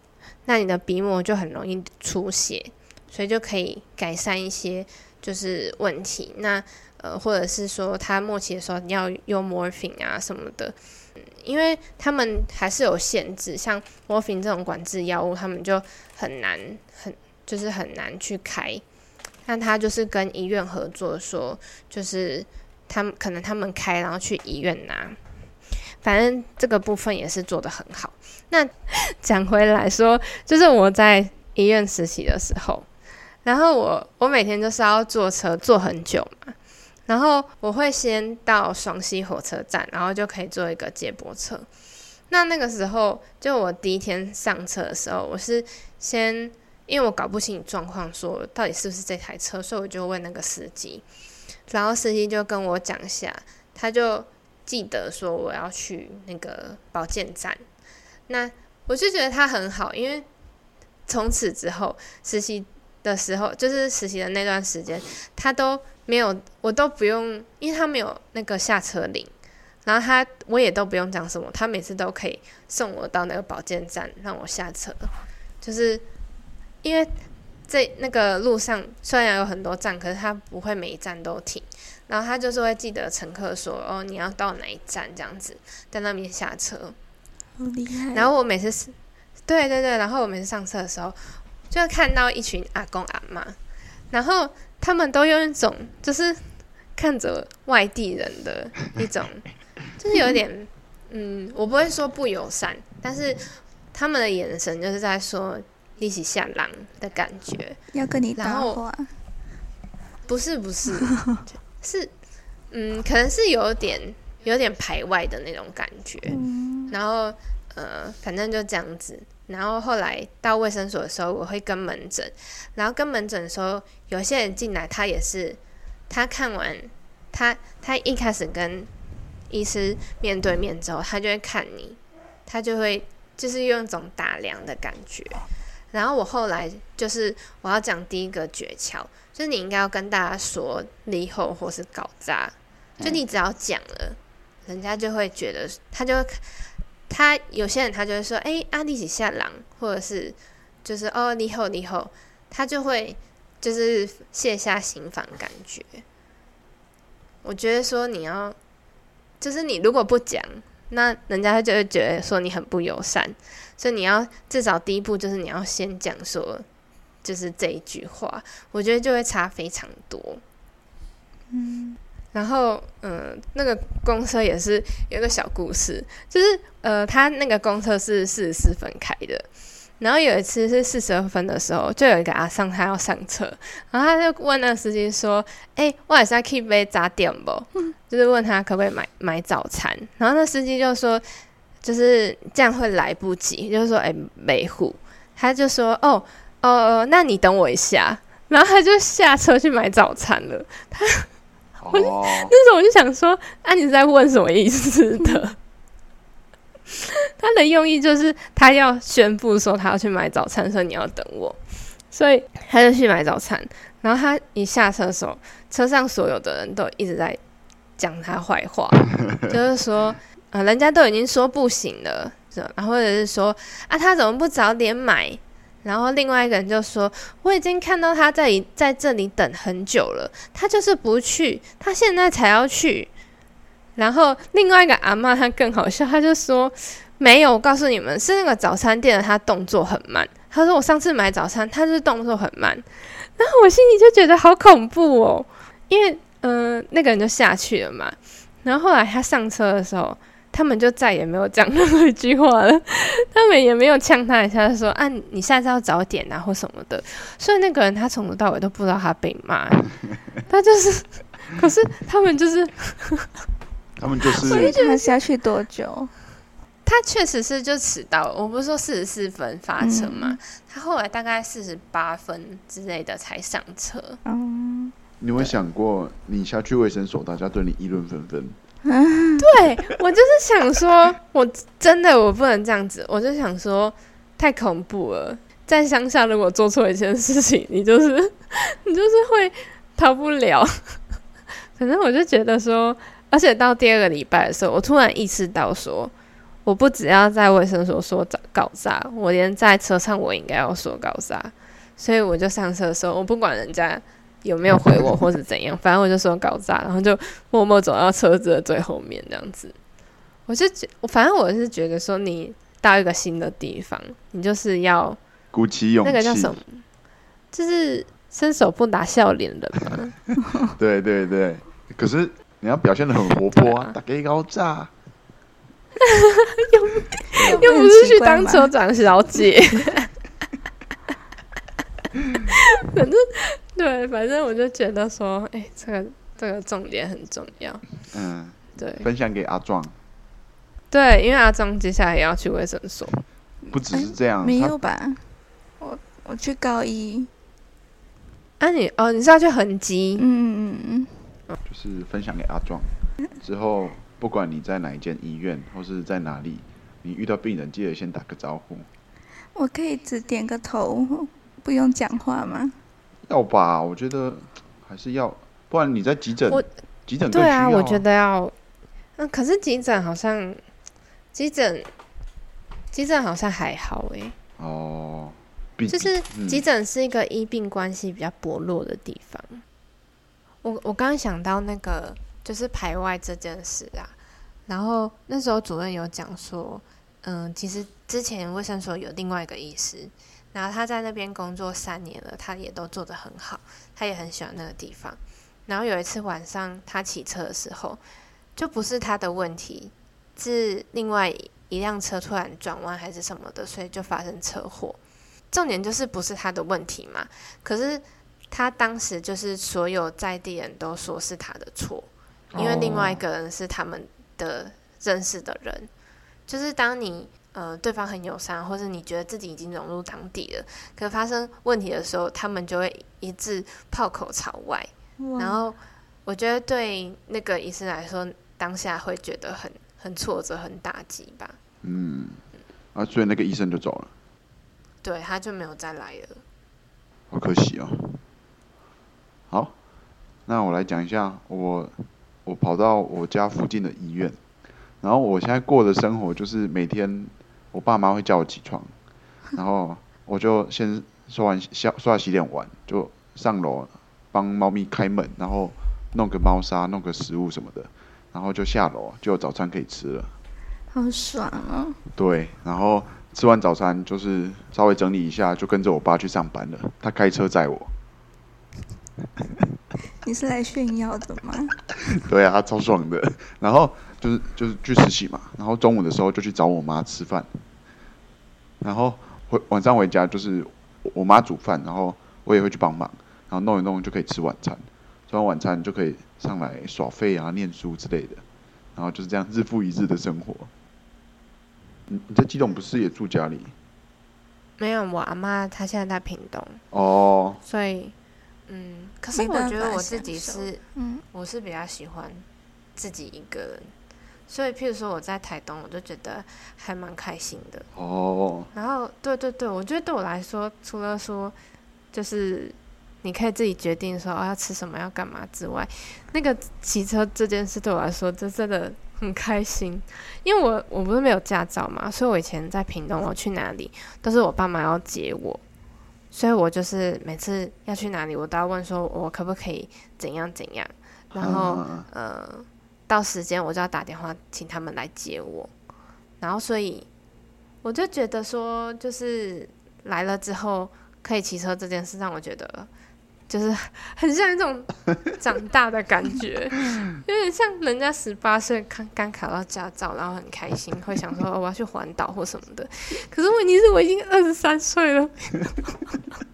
那你的鼻膜就很容易出血，所以就可以改善一些就是问题。那呃，或者是说他末期的时候要用 morphine 啊什么的，因为他们还是有限制，像 morphine 这种管制药物，他们就很难很就是很难去开。那他就是跟医院合作，说就是他们可能他们开，然后去医院拿。反正这个部分也是做的很好。那 讲回来说，就是我在医院实习的时候，然后我我每天就是要坐车坐很久嘛，然后我会先到双溪火车站，然后就可以坐一个接驳车。那那个时候，就我第一天上车的时候，我是先因为我搞不清状况，说到底是不是这台车，所以我就问那个司机，然后司机就跟我讲一下，他就。记得说我要去那个保健站，那我就觉得他很好，因为从此之后实习的时候，就是实习的那段时间，他都没有，我都不用，因为他没有那个下车铃，然后他我也都不用讲什么，他每次都可以送我到那个保健站让我下车，就是因为在那个路上虽然有很多站，可是他不会每一站都停。然后他就是会记得乘客说：“哦，你要到哪一站？这样子在那边下车。”好厉害！然后我每次，对对对，然后我每次上车的时候，就看到一群阿公阿妈，然后他们都用一种就是看着外地人的一种，就是有点，嗯，我不会说不友善，但是他们的眼神就是在说一起下狼的感觉，要跟你搭话，不是不是，是，嗯，可能是有点有点排外的那种感觉，嗯，然后呃，反正就这样子。然后后来到卫生所的时候，我会跟门诊，然后跟门诊的时候，有些人进来，他也是他看完他他一开始跟医师面对面之后，他就会看你，他就会就是用一种打量的感觉。然后我后来就是我要讲第一个诀窍，就是你应该要跟大家说离后或是搞砸，就你只要讲了，人家就会觉得他就会他有些人他就会说，哎、阿弟起下狼，或者是就是哦离后离后，他就会就是卸下心防感觉。我觉得说你要，就是你如果不讲，那人家就会觉得说你很不友善，所以你要至少第一步就是你要先讲说，就是这一句话，我觉得就会差非常多。嗯，然后，嗯、那个公车也是有一个小故事，就是呃，他那个公车是四十四分开的，然后有一次是四十二分的时候，就有一个阿桑他要上车，然后他就问那个司机说：“哎、我也是要 keep 杯早点不？”就是问他可不可以买买早餐，然后那司机就说：“就是这样会来不及。”就是说：“哎、没户。”他就说：“哦哦，那你等我一下。”然后他就下车去买早餐了。他，哦，那时候我就想说，啊，你在问什么意思的？他的用意就是他要宣布说他要去买早餐，所以你要等我，所以他就去买早餐。然后他一下车的时候，车上所有的人都一直在讲他坏话，就是说，啊，人家都已经说不行了，是吧然后或者是说，啊，他怎么不早点买？然后另外一个人就说：“我已经看到他在在这里等很久了，他就是不去，他现在才要去。”然后另外一个阿嬷她更好笑，她就说：“没有，我告诉你们，是那个早餐店的他动作很慢。他说我上次买早餐，他是动作很慢。”然后我心里就觉得好恐怖哦，因为嗯、那个人就下去了嘛。然后后来他上车的时候，他们就再也没有讲任何一句话了，他们也没有呛他一下，就说啊你下次要早点啊或什么的。所以那个人他从头到尾都不知道他被骂，他就是，可是他们就是他们就是他下去多久？他确实是就迟到了，我不是说四十四分发车嘛，嗯他后来大概四十八分之类的才上车。嗯，你有没有想过，你下去卫生所，大家对你议论纷纷？对我就是想说，我真的我不能这样子，我就想说太恐怖了。在乡下，如果做错一件事情，你就是 你就是会逃不了。反正我就觉得说，而且到第二个礼拜的时候，我突然意识到说，我不只要在卫生所说搞砸，我连在车上我应该要说搞砸。所以我就上车的时候，我不管人家有没有回我或是怎样，反正我就说搞砸，然后就默默走到车子的最后面这样子。我就觉，我反正我是觉得说，你到一个新的地方，你就是要鼓起勇气，那个叫什么，就是伸手不打笑脸人嘛。对对对，可是你要表现的很活泼啊，打给高炸。又不是去当车长小姐。反正对，反正我就觉得说，哎、这个这个重点很重要。嗯，对分享给阿壮。对，因为阿壮接下来也要去卫生所。不只是这样，没有吧？我我去高一，啊你，哦，你是要去恒基？嗯嗯嗯，就是分享给阿壮。之后不管你在哪一间医院或是在哪里，你遇到病人记得先打个招呼。我可以只点个头，不用讲话吗？要吧？我觉得还是要，不然你在急诊我，急诊更对啊，我觉得要。嗯，可是急诊好像，急诊，急诊好像还好诶、哦，就是嗯急诊是一个医病关系比较薄弱的地方。我我刚刚想到那个就是排外这件事啊，然后那时候主任有讲说，嗯，其实之前卫生所有另外一个医师，然后他在那边工作三年了，他也都做得很好，他也很喜欢那个地方。然后有一次晚上他骑车的时候，就不是他的问题，是另外一辆车突然转弯还是什么的，所以就发生车祸。重点就是不是他的问题嘛？可是他当时就是所有在地人都说是他的错，因为另外一个人是他们的认识的人。就是当你呃对方很友善，或是你觉得自己已经融入当地了，可发生问题的时候，他们就会一致炮口朝外。然后我觉得对那个医生来说，当下会觉得很很挫折、很打击吧。嗯，啊，所以那个医生就走了。对，他就没有再来了。好可惜哦。好，那我来讲一下我我跑到我家附近的医院，然后我现在过的生活就是每天我爸妈会叫我起床，然后我就先刷完洗刷洗脸完就上楼。帮猫咪开门，然后弄个猫砂，弄个食物什么的，然后就下楼，就有早餐可以吃了。好爽哦！对，然后吃完早餐就是稍微整理一下，就跟着我爸去上班了。他开车载我。你是来炫耀的吗？对啊，超爽的。然后就是就是去实习嘛，然后中午的时候就去找我妈吃饭，然后回晚上回家就是我妈煮饭，然后我也会去帮忙。然后弄一弄就可以吃晚餐，吃完晚餐就可以上来耍废啊、念书之类的，然后就是这样日复一日的生活。你你在基隆不是也住家里？没有，我阿妈她现在在屏东。哦。所以，嗯，可是我觉得我自己是，嗯，我是比较喜欢自己一个人，所以譬如说我在台东，我就觉得还蛮开心的。哦。然后，对对对，我觉得对我来说，除了说就是。你可以自己决定说哦要吃什么要干嘛之外，那个骑车这件事对我来说，就真的很开心。因为我我不是没有驾照嘛，所以我以前在屏东，我去哪里都是我爸妈要接我，所以我就是每次要去哪里，我都要问说我可不可以怎样怎样，然后呃到时间我就要打电话请他们来接我，然后所以我就觉得说就是来了之后可以骑车这件事让我觉得。就是 很像一种长大的感觉，有点像人家十八岁刚刚考到驾照，然后很开心，会想说我要去环岛或什么的。可是问题是我已经二十三岁了。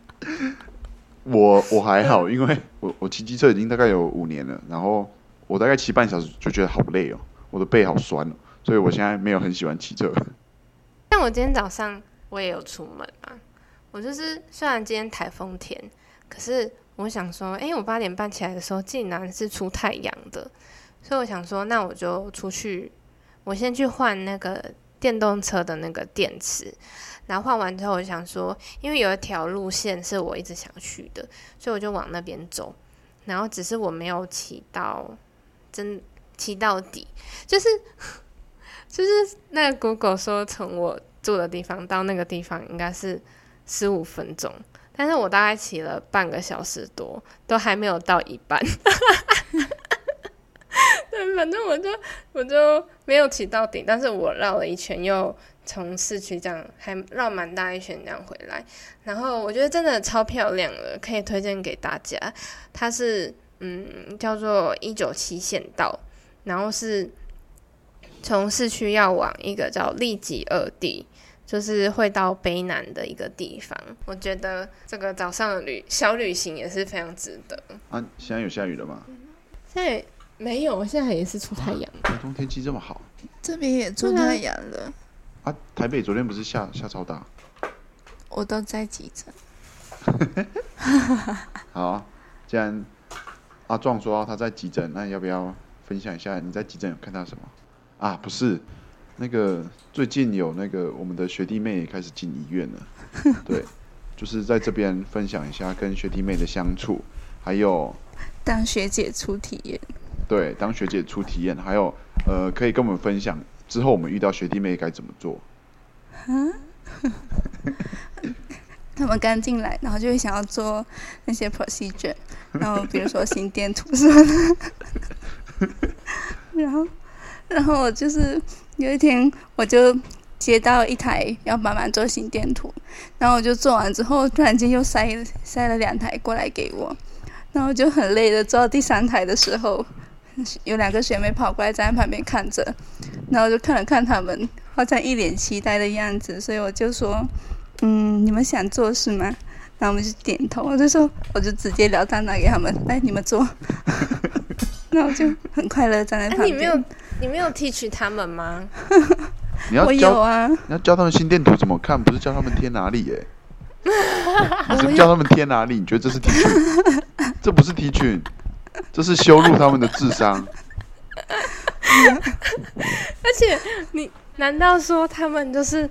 我我还好，因为我我骑机车已经大概有五年了，然后我大概骑半小时就觉得好累哦，我的背好酸哦，所以我现在没有很喜欢骑车。像我今天早上我也有出门啊，我就是虽然今天台风天，可是。我想说，哎，我八点半起来的时候，竟然是出太阳的，所以我想说，那我就出去，我先去换那个电动车的那个电池，然后换完之后，我想说，因为有一条路线是我一直想去的，所以我就往那边走，然后只是我没有骑到，真骑到底，就是 就是那个 Google 说，从我住的地方到那个地方应该是十五分钟。但是我大概骑了半个小时多，都还没有到一半。对，反正我就我就没有骑到底，但是我绕了一圈，又从市区这样还绕蛮大一圈这样回来。然后我觉得真的超漂亮的，可以推荐给大家。它是嗯叫做一九七县道，然后是从市区要往一个叫利吉二地。就是会到北南的一个地方，我觉得这个早上的旅小旅行也是非常值得。啊，现在有下雨了吗？现在没有，现在也是出太阳。台东天气这么好，这边也出太阳了。啊，台北昨天不是下下超大？我都在急诊。好，既然阿壮说他在急诊，那要不要分享一下你在急诊有看到什么？啊，不是。那个最近有那个我们的学弟妹也开始进医院了，对，就是在这边分享一下跟学弟妹的相处，还有当学姐出体验，对，当学姐出体验，还有呃，可以跟我们分享之后我们遇到学弟妹该怎么做。嗯，他们刚进来，然后就会想要做那些 procedure，然后比如说心电图什么的，然后，然后我就是。有一天，我就接到一台要帮忙做心电图，然后我就做完之后，突然间又塞塞了两台过来给我，然后就很累的做到第三台的时候，有两个学妹跑过来站在旁边看着，然后就看了看他们，好像一脸期待的样子，所以我就说，嗯，你们想做是吗？然后我们就点头，我就说，我就直接聊当拿给他们，来你们做，那我就很快乐站在旁哎，你没有边。你没有 teach 他们吗？你要我有教啊，你要教他们心电图怎么看，不是教他们贴哪里耶、你是我有教他们贴哪里？你觉得这是提取？这不是提取，这是羞辱他们的智商。而且你难道说他们就是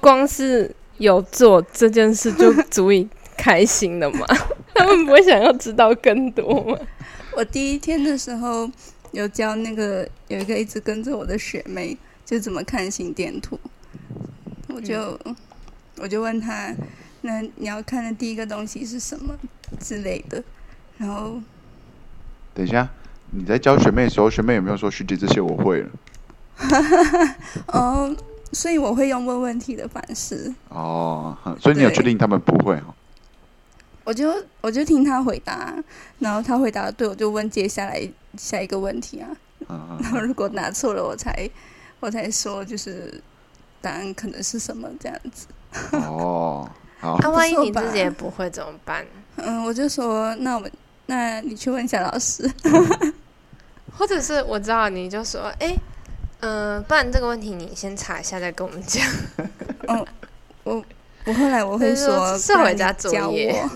光是有做这件事就足以开心了吗？他们不会想要知道更多吗？我第一天的时候有教那个有一个一直跟着我的学妹，就怎么看心电图，我就、我就问她，那你要看的第一个东西是什么之类的，然后等一下，你在教学妹的时候，学妹有没有说学姐这些我会了？哦，所以我会用问问题的方式，哦，所以你有确定他们不会哦？我就我就听他回答，然后他回答的对，我就问接下来下一个问题啊，嗯嗯然后如果答错了，我才我才说就是答案可能是什么这样子。哦，好，那、万一你自己也不会怎么办？嗯，我就说那我们那你去问一下老师。或者是我知道你就说，哎、嗯、不然这个问题你先查一下再跟我们讲。哦，我我后来我会说是回家作业我，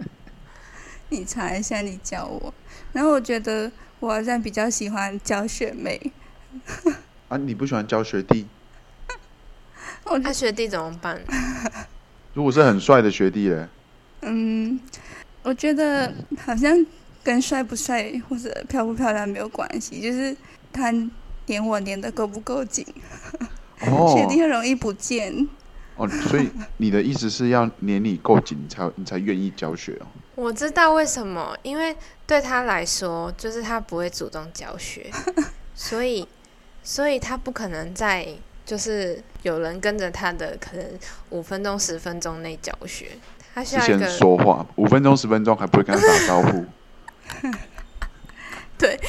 你查一下，你教我。然后我觉得我好像比较喜欢教学妹，啊，你不喜欢教学弟？我那、学弟怎么办？如果是很帅的学弟嘞？嗯，我觉得好像跟帅不帅或者漂不漂亮没有关系，就是他黏我黏的够不够紧，哦学弟很容易不见。哦，所以你的意思是要黏你够紧，你才你才愿意教学哦？我知道为什么，因为对他来说，就是他不会主动教学，所以，所以他不可能在就是有人跟着他的可能五分钟、十分钟内教学，他先要一个说话，五分钟十分钟还不会跟他打招呼。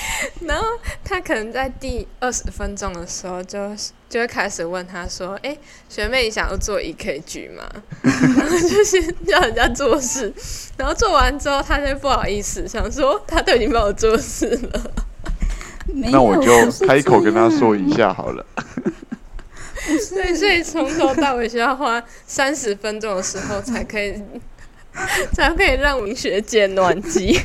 然后他可能在第二十分钟的时候就就会开始问他说：“哎，学妹，你想要做 EKG 吗？” 然后就先叫人家做事，然后做完之后，他就不好意思，想说他都已经帮我做事了。那我就开口跟他说一下好了。对，所以从头到尾需要花三十分钟的时候才可以，才可以让明学姐暖机。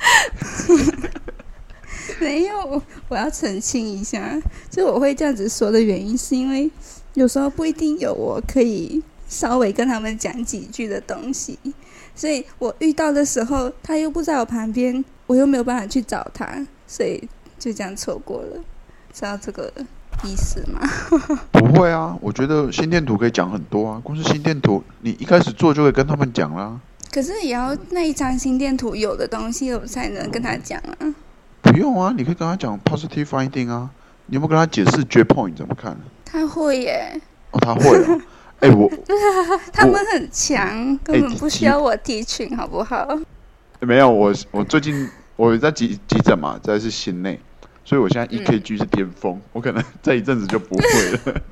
没有，我要澄清一下，就我会这样子说的原因，是因为有时候不一定有我可以稍微跟他们讲几句的东西，所以我遇到的时候，他又不在我旁边，我又没有办法去找他，所以就这样错过了，知道这个意思吗？不会啊，我觉得心电图可以讲很多啊。光是心电图，你一开始做就会跟他们讲啦。可是也要那一张心电图有的东西，我才能跟他讲啊。不用啊，你可以跟他讲 positive finding 啊。你有没有跟他解释 J point 怎么看？他会耶，哦，他会啊。哎、我他们很强，根本不需要我提群，好不好？没有，我我最近我在急急诊嘛，在是心内，所以我现在 EKG 是巅峰，我可能 这一阵子就不会了。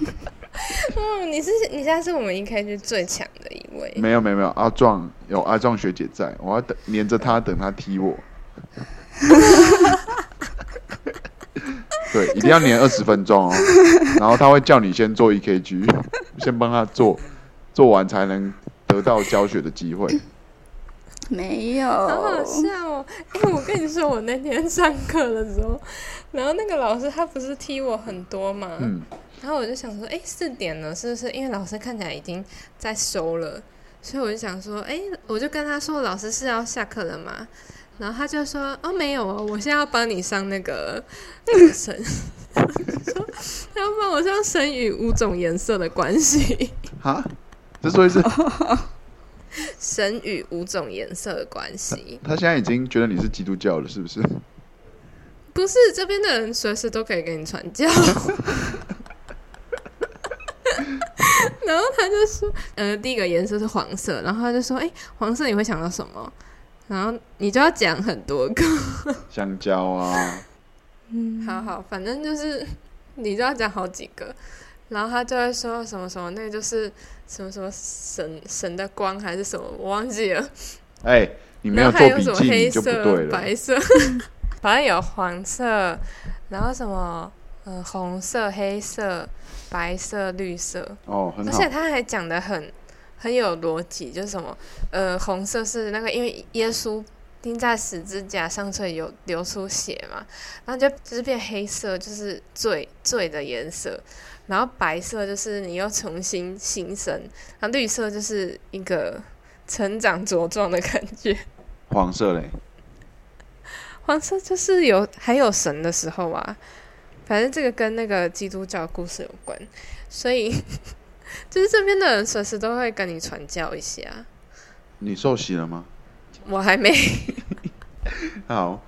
嗯，你是你现在是我们 EKG 最强的一位。没有没有没有，阿壮有阿壮学姐在，我要等黏着他等他踢我。对，一定要黏二十分钟哦，然后他会叫你先做 EKG，先帮他做，做完才能得到教学的机会。没有，好好笑哦！哎、我跟你说，我那天上课的时候，然后那个老师他不是踢我很多嘛，嗯，然后我就想说，哎、四点了，是不是？因为老师看起来已经在收了，所以我就想说，哎、我就跟他说，老师是要下课了吗？然后他就说，哦，没有哦，我现在要帮你上那个那个神，说他要帮我上神与五种颜色的关系，哈，再说一次，神与五种颜色的关系。他现在已经觉得你是基督教了，是不是？不是这边的人随时都可以给你传教。然后他就说，呃，第一个颜色是黄色，然后他就说，哎、黄色你会想到什么？然后你就要讲很多个。香蕉啊，嗯，好好，反正就是你就要讲好几个，然后他就会说什么什么，那个就是什么什么神神的光还是什么，我忘记了。哎、你没然有还有什么做笔记，黑你就不对色、了。白色，反正有黄色，然后什么呃红色、黑色、白色、绿色，哦，很好而且。他还讲的很很有逻辑，就是什么呃红色是那个因为耶稣钉在十字架上，所以有流出血嘛，然后就就是变黑色，就是罪罪的颜色。然后白色就是你又重新新生，然后绿色就是一个成长茁壮的感觉。黄色嘞，黄色就是有还有神的时候啊，反正这个跟那个基督教故事有关，所以 就是这边的人随时都会跟你传教一下。你受洗了吗？我还没，好。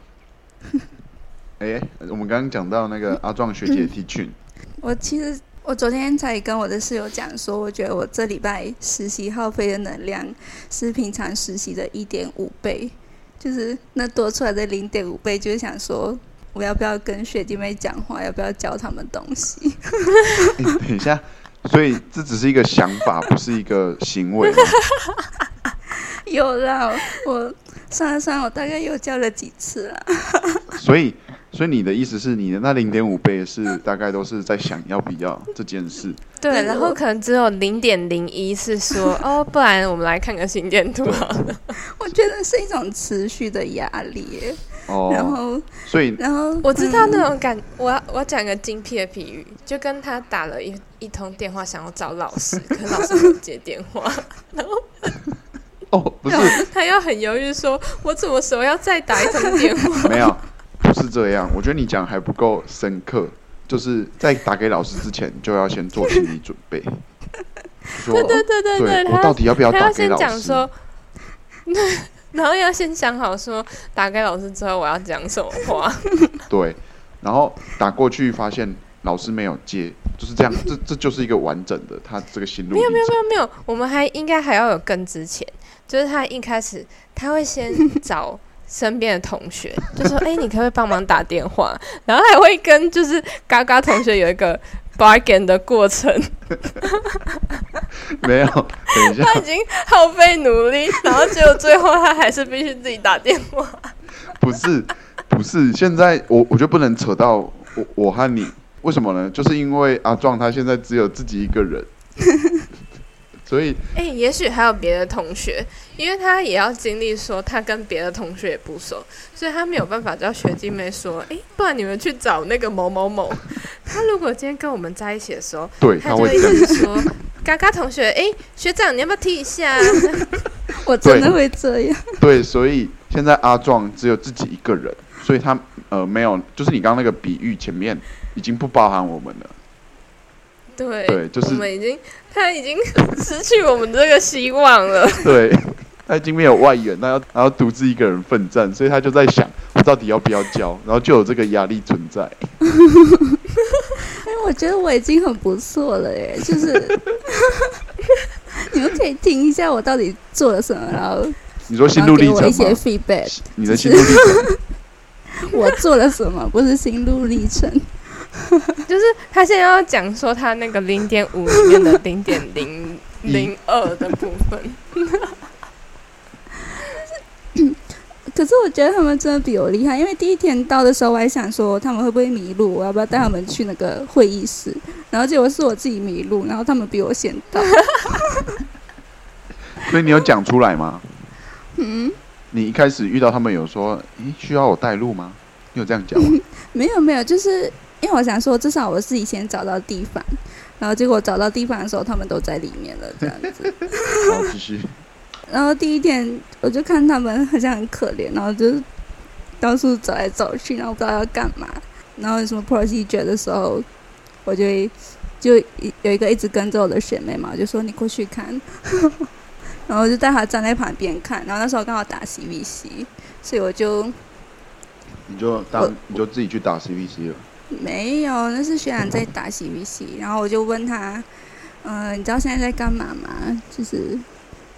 哎、我们刚刚讲到那个阿壮学姐 T 群，我其实我昨天才跟我的室友讲说，我觉得我这礼拜实习耗费的能量是平常实习的一点五倍，就是那多出来的零点五倍，就是想说我要不要跟学弟妹讲话，要不要教他们东西。哎等一下，所以这只是一个想法，不是一个行为吗。有啦，我算了算了，我大概又教了几次了。所以，所以你的意思是你的那零点五倍是大概都是在想要不要这件事。对，然后可能只有零点零一是说哦，不然我们来看个心电图好了。我觉得是一种持续的压力耶，然哦，后所以然后我知道嗯那种感，我要我要讲一个精辟的比喻，就跟他打了一一通电话想要找老师，可老师没有接电话，然后哦，不是他又很犹豫说，我什么时候要再打一通电话？没有，不是这样。我觉得你讲还不够深刻，就是在打给老师之前就要先做心理准备。对对对对对，他我到底要不要先打给老师？讲说，然后要先想好说打给老师之后我要讲什么话。对，然后打过去发现老师没有接，就是这样。这这就是一个完整的他这个心路没有没有。没有没有，我们还应该还要有更之前，就是他一开始他会先找身边的同学，就说：“哎、你可不可以帮忙打电话？”然后还会跟就是嘎嘎同学有一个 bargain 的过程。没有，等一下他，已经耗费努力，然后结果最后他还是必须自己打电话。不是不是，现在我我就不能扯到我我和你，为什么呢？就是因为阿壮他现在只有自己一个人，所以哎、也许还有别的同学，因为他也要经历说他跟别的同学也不熟，所以他没有办法叫学弟妹说，哎、不然你们去找那个某某某。他如果今天跟我们在一起的时候，对他就会这样。直说，嘎嘎同学，哎、学长你要不要踢一下？我真的会这样。对，所以现在阿壮只有自己一个人，所以他呃没有，就是你刚刚那个比喻前面已经不包含我们了。对，对就是我们已经他已经 失去我们这个希望了。对，他已经没有外援，他要他要独自一个人奋战，所以他就在想，我到底要不要教，然后就有这个压力存在。因 为我觉得我已经很不错了耶，就是你们可以听一下我到底做了什么，然后你说心路历程一些？feedback，你的心路历程，我做了什么，不是心路历程。就是他现在要讲说他那个零点五里面的零点零零二的部分。可是我觉得他们真的比我厉害，因为第一天到的时候，我还想说他们会不会迷路，我要不要带他们去那个会议室？然后结果是我自己迷路，然后他们比我先到。所以你有讲出来吗？嗯，你一开始遇到他们有说，咦，需要我带路吗？你有这样讲吗？没有没有，就是因为我想说，至少我自己先找到地方，然后结果找到地方的时候，他们都在里面了，这样子。好，继续。然后第一天我就看他们好像很可怜，然后就到处走来走去，然后不知道要干嘛。然后有什么 procedure 的时候，我就就一有一个一直跟着我的学妹嘛，我就说你过去看，然后我就带她站在旁边看。然后那时候刚好打 CVC，所以我就你就我当你就自己去打 CVC 了。没有，那是学长在打 CVC，然后我就问他，嗯、你知道现在在干嘛吗？就是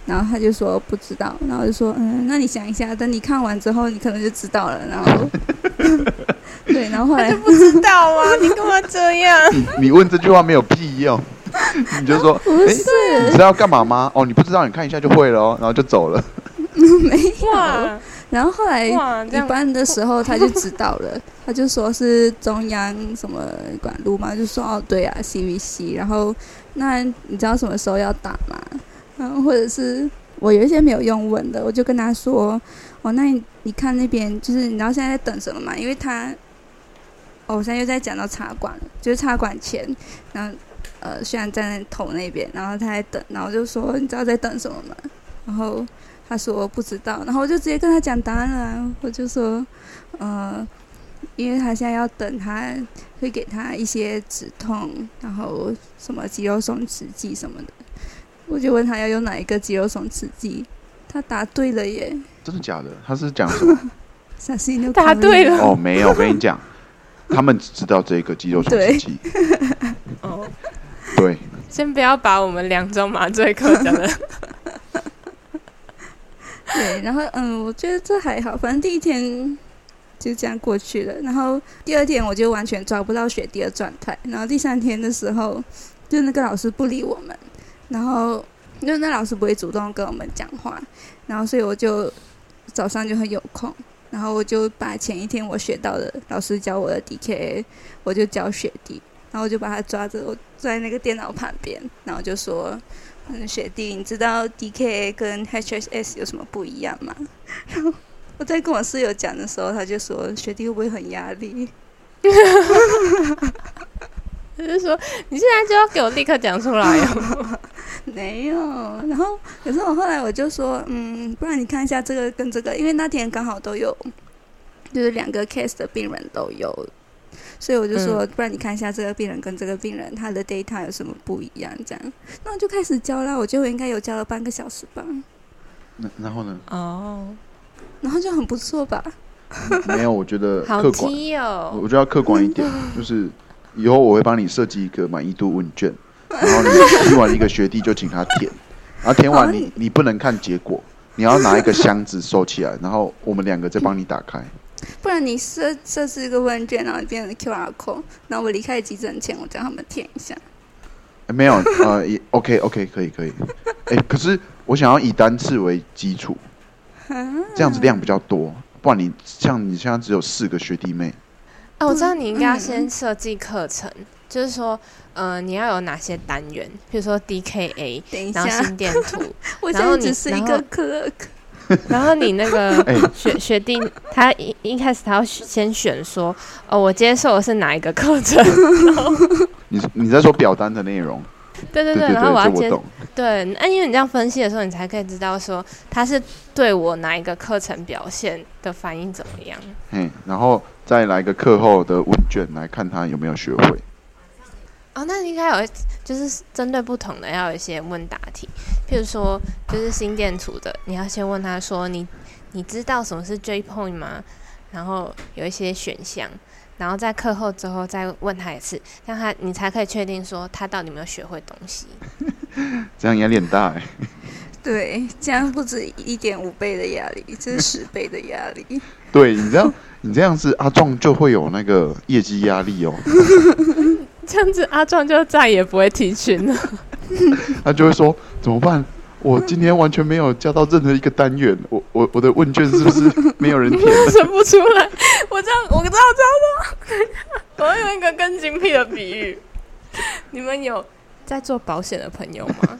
然后他就说不知道，然后我就说嗯，那你想一下，等你看完之后，你可能就知道了。然后 对，然后后来不知道啊，你干嘛这样？你你问这句话没有屁用，你就说，不哎、是你知道干嘛吗？哦，你不知道，你看一下就会了哦，然后就走了。没有，然后后来一般的时候他就知道了，他就说是中央什么管路嘛，就说哦对啊 CVC，然后那你知道什么时候要打吗？然后或者是我有一些没有用问的，我就跟他说哦，那你你看那边就是你知道现在在等什么吗？因为他哦，我现在又在讲到茶馆了，就是茶馆前，然后呃虽然站在头那边，然后他在等，然后就说你知道在等什么吗？然后他说不知道，然后我就直接跟他讲答案了、我就说，呃，因为他现在要等，他会给他一些止痛，然后什么肌肉松弛剂什么的，我就问他要用哪一个肌肉松弛剂，他答对了耶，真的假的？他是讲什么？小心就答对了。哦，没有，我跟你讲，他们只知道这个肌肉松弛剂。哦，对，先不要把我们两种麻醉课讲的 对，然后嗯，我觉得这还好，反正第一天就这样过去了。然后第二天我就完全抓不到学弟的状态。然后第三天的时候，就那个老师不理我们，然后就那老师不会主动跟我们讲话，然后所以我就早上就很有空，然后我就把前一天我学到的老师教我的 DKA，我就教学弟，然后我就把他抓着，我坐在那个电脑旁边，然后就说。嗯，学弟，你知道 DKA 跟 HSS 有什么不一样吗？然 后我在跟我室友讲的时候，他就说学弟会不会很压力？就是说你现在就要给我立刻讲出来哦。没有。然后可是我后来我就说，嗯，不然你看一下这个跟这个，因为那天刚好都有，就是两个 case 的病人都有，所以我就说，不然你看一下这个病人跟这个病人他的 data 有什么不一样，这样，那我就开始教啦。我觉得我应该有教了半个小时吧，那然后呢？哦，然后就很不错吧。没有，我觉得 好客观，哦。我觉得要客观一点，就是以后我会帮你设计一个满意度问卷，然后你批完一个学弟就请他填，然后填完你你不能看结果，你要拿一个箱子收起来，然后我们两个再帮你打开。不然你设设置一个问卷，然后变成 QR code，然后我离开急诊前，我叫他们填一下。诶没有，呃，也 OK OK 可以可以。哎、可是我想要以单次为基础，这样子量比较多，不然你像你现在只有四个学弟妹，啊，我知道你应该要先设计课程，就是说，呃，你要有哪些单元，比如说 DKA，等一下，然后心电图，我现然后你在只是一个 clerk。然后你那个 哎学学弟，他一一开始他要先选说，哦，我接受的是哪一个课程？你你在说表单的内容，对对对然后我要接这我懂。对，那因为你这样分析的时候，你才可以知道说他是对我哪一个课程表现的反应怎么样。嗯，然后再来个课后的问卷来看他有没有学会。哦，那应该有，就是针对不同的要有一些问答题，譬如说，就是心电图的，你要先问他说你你知道什么是 J point 吗？然后有一些选项，然后在课后之后再问他一次，让他你才可以确定说他到底有没有学会东西。这样压力很大哎、对，这样不止一点五倍的压力，这是十倍的压力。对你这样，你这样子阿壮就会有那个业绩压力哦，这样子阿壮就再也不会提群了。他就会说怎么办？我今天完全没有加到任何一个单元，我我我的问卷是不是没有人填？生不出来。我这样，我知道，我知道，我用一个更精辟的比喻。你们有在做保险的朋友吗？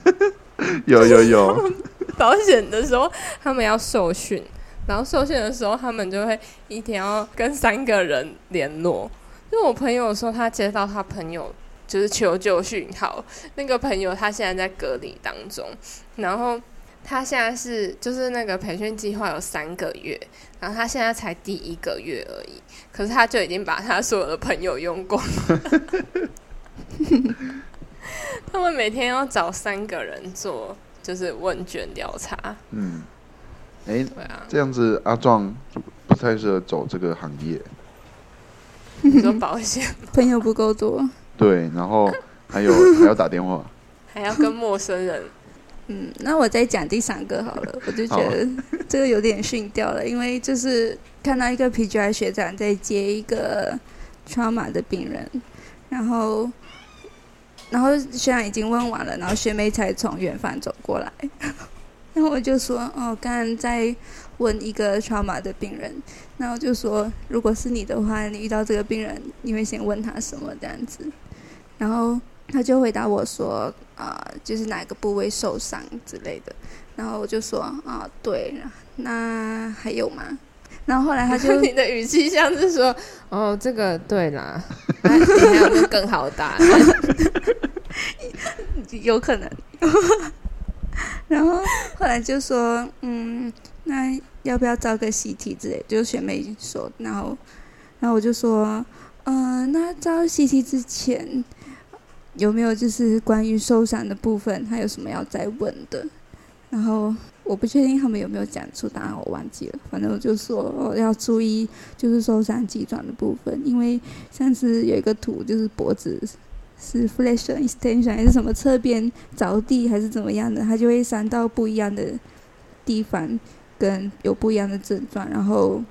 有 有有，保险的时候，他们要受训，然后受训的时候，他们就会一天要跟三个人联络。因为我朋友说，他接到他朋友就是求救讯号，那个朋友他现在在隔离当中，然后他现在是就是那个培训计划有三个月，然后他现在才第一个月而已，可是他就已经把他所有的朋友用光了。他们每天要找三个人做，就是问卷调查。嗯，哎、对啊，这样子阿壮就不太适合走这个行业。你说保险朋友不够多，对，然后还有还要打电话，还要跟陌生人。嗯，那我再讲第三个好了，我就觉得这个有点逊掉了，因为就是看到一个 PGI 学长在接一个 trauma 的病人，然后然后学长已经问完了，然后学妹才从远方走过来，然后我就说，哦，刚刚在问一个 trauma 的病人，然后就说，如果是你的话，你遇到这个病人，你会先问他什么这样子，然后。他就回答我说：“啊，就是哪个部位受伤之类的。”然后我就说：“啊，对，那还有吗？”然后后来他就 你的语气像是说：“哦，这个对啦，还有更好答，有可能。”然后后来就说：“嗯，那要不要招个习题之类？”就学妹说，然后，然后我就说：“嗯，那招习题之前。”有没有就是关于受伤的部分，还有什么要再问的？然后我不确定他们有没有讲出答案，我忘记了。反正我就说要注意，就是受伤急转的部分，因为上次有一个图，就是脖子是 flexion extension 还是什么侧边着地还是怎么样的，它就会伤到不一样的地方，跟有不一样的症状，然后。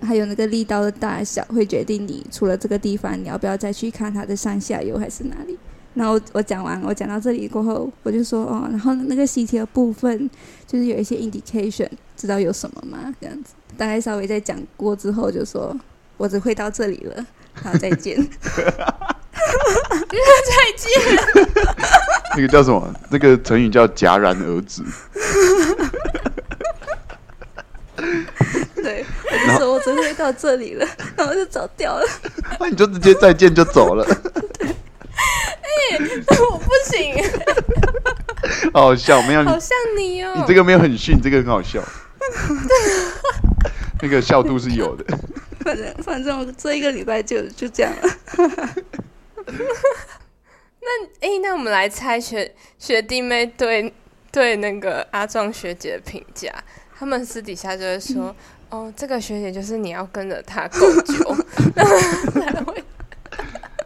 还有那个力道的大小会决定你除了这个地方，你要不要再去看它的上下游还是哪里？然后我讲完，我讲到这里过后，我就说哦，然后那个习题的部分就是有一些 indication，知道有什么吗？这样子，大概稍微再讲过之后，就说我只会到这里了，好，再见。再见。那个叫什么？那个成语叫戛然而止。对，我就说我只会到这里了，然后就走掉了。那你就直接再见就走了。对，哎，我不行。好好笑，没有好像你哦。你这个没有很逊，这个很好笑。那个笑度是有的。反正反正我这一个礼拜就就这样了。那哎，那我们来猜学学弟妹对对那个阿壮学姐的评价。他们私底下就会说：“哦，这个学姐就是你要跟着她够久，才会，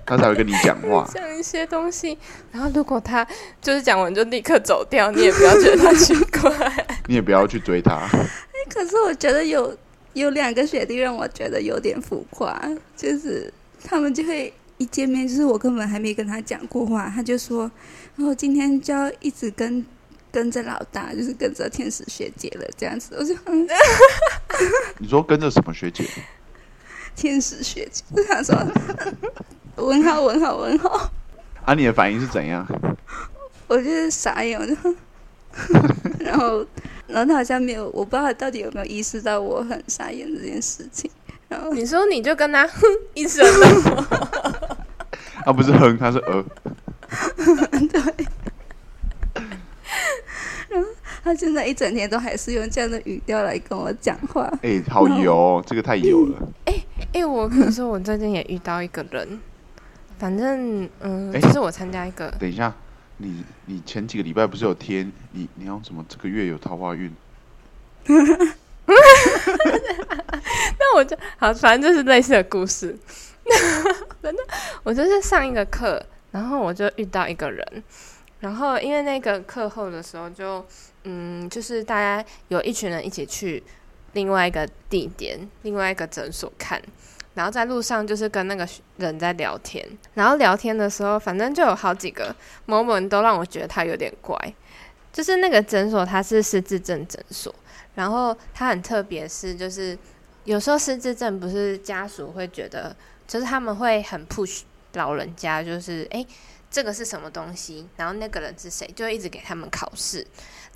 她才会跟你讲话，讲一些东西。然后如果她就是讲完就立刻走掉，你也不要觉得她奇怪，你也不要去追她。哎，可是我觉得有有两个学弟让我觉得有点浮夸，就是他们就会一见面，就是我根本还没跟他讲过话，他就说，然后今天就要一直跟。”跟着老大，就是跟着天使学姐了，这样子。我就，你说跟着什么学姐？天使学姐。他说，文浩，文浩，文浩。啊，你的反应是怎样？我就是傻眼，我就，然后，然后他好像没有，我不知道他到底有没有意识到我很傻眼这件事情。然后你说你就跟他哼 一声他，啊，不是哼，他是呃。对。他现在一整天都还是用这样的语调来跟我讲话。哎，好油，这个太油了。哎哎，我可是我最近也遇到一个人，反正嗯，就是我参加一个。等一下，你你前几个礼拜不是有贴你你要什么这个月有桃花运？那我就好，反正就是类似的故事。反正我就是上一个课，然后我就遇到一个人。然后，因为那个课后的时候，就嗯，就是大家有一群人一起去另外一个地点、另外一个诊所看，然后在路上就是跟那个人在聊天，然后聊天的时候，反正就有好几个 moment 都让我觉得他有点怪。就是那个诊所它是失智症诊所，然后它很特别，是就是有时候失智症不是家属会觉得，就是他们会很 push 老人家，就是哎。这个是什么东西？然后那个人是谁？就一直给他们考试，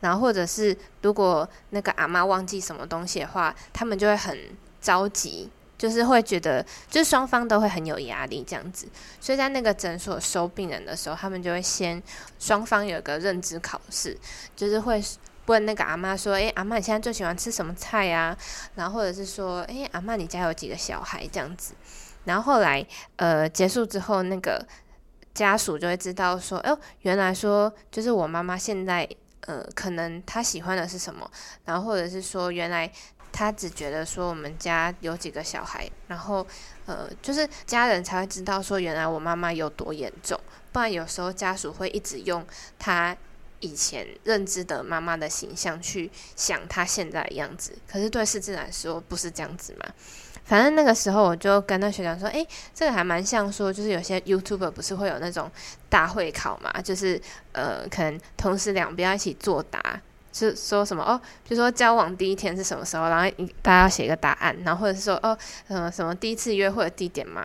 然后或者是如果那个阿妈忘记什么东西的话，他们就会很着急，就是会觉得，就是双方都会很有压力这样子。所以在那个诊所收病人的时候，他们就会先双方有个认知考试，就是会问那个阿妈说：“诶，阿妈你现在最喜欢吃什么菜呀？”然后或者是说：“诶，阿妈你家有几个小孩？”这样子。然后后来呃结束之后，那个。家属就会知道说，哦，原来说就是我妈妈现在，呃，可能他喜欢的是什么，然后或者是说，原来他只觉得说我们家有几个小孩，然后，呃，就是家人才会知道说，原来我妈妈有多严重，不然有时候家属会一直用他以前认知的妈妈的形象去想她现在的样子，可是对世志来说不是这样子嘛？反正那个时候我就跟那学长说，诶，这个还蛮像说，就是有些 YouTuber 不是会有那种大会考嘛，就是呃，可能同时两边一起作答，是说什么哦，比如说交往第一天是什么时候，然后大家要写一个答案，然后或者是说哦，什么什么第一次约会的地点嘛，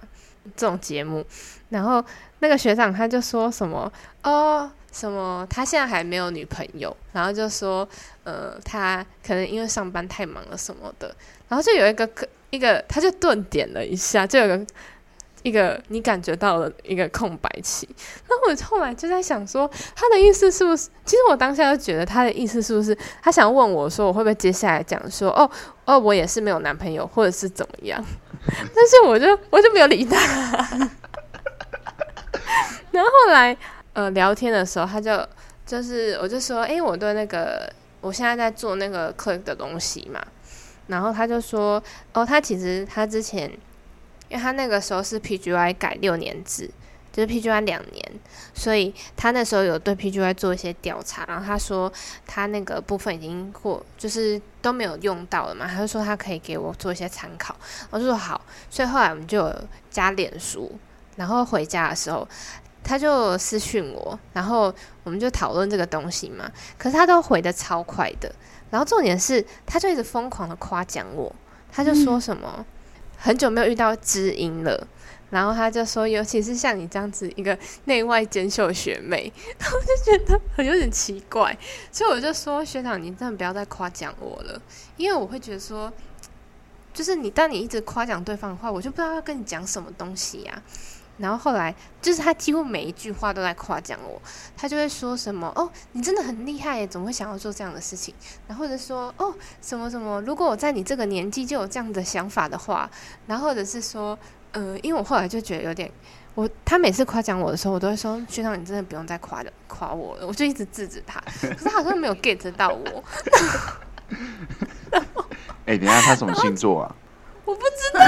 这种节目，然后那个学长他就说什么哦。什么？他现在还没有女朋友，然后就说，呃，他可能因为上班太忙了什么的，然后就有一个一个，他就顿点了一下，就有个一个你感觉到了一个空白期。那我后来就在想说，他的意思是不是？其实我当下就觉得他的意思是不是他想问我说，我会不会接下来讲说，哦 哦，我也是没有男朋友，或者是怎么样？但是我就我就没有理他。然后后来。呃，聊天的时候，他就就是我就说，哎，我对那个我现在在做那个 click 的东西嘛，然后他就说，哦，他其实他之前，因为他那个时候是 PGY 改六年制，就是 PGY 两年，所以他那时候有对 PGY 做一些调查，然后他说他那个部分已经过，就是都没有用到了嘛，他就说他可以给我做一些参考，我就说好，所以后来我们就有加脸书，然后回家的时候。他就私讯我，然后我们就讨论这个东西嘛。可是他都回的超快的，然后重点是，他就一直疯狂的夸奖我。他就说什么很久没有遇到知音了，然后他就说，尤其是像你这样子一个内外兼修的学妹，然后就觉得很有点奇怪。所以我就说，学长，你真的不要再夸奖我了，因为我会觉得说，就是你当你一直夸奖对方的话，我就不知道要跟你讲什么东西呀。然后后来，就是他几乎每一句话都在夸奖我，他就会说什么：“哦，你真的很厉害耶，怎么会想要做这样的事情？”然后或者说：“哦，什么什么，如果我在你这个年纪就有这样的想法的话。”然后或者是说：“呃，因为我后来就觉得有点，我他每次夸奖我的时候，我都会说：‘学长，你真的不用再夸了，夸我了。’我就一直制止他，可是他好像没有 get 到我。哎，等下他什么星座啊？我不知道。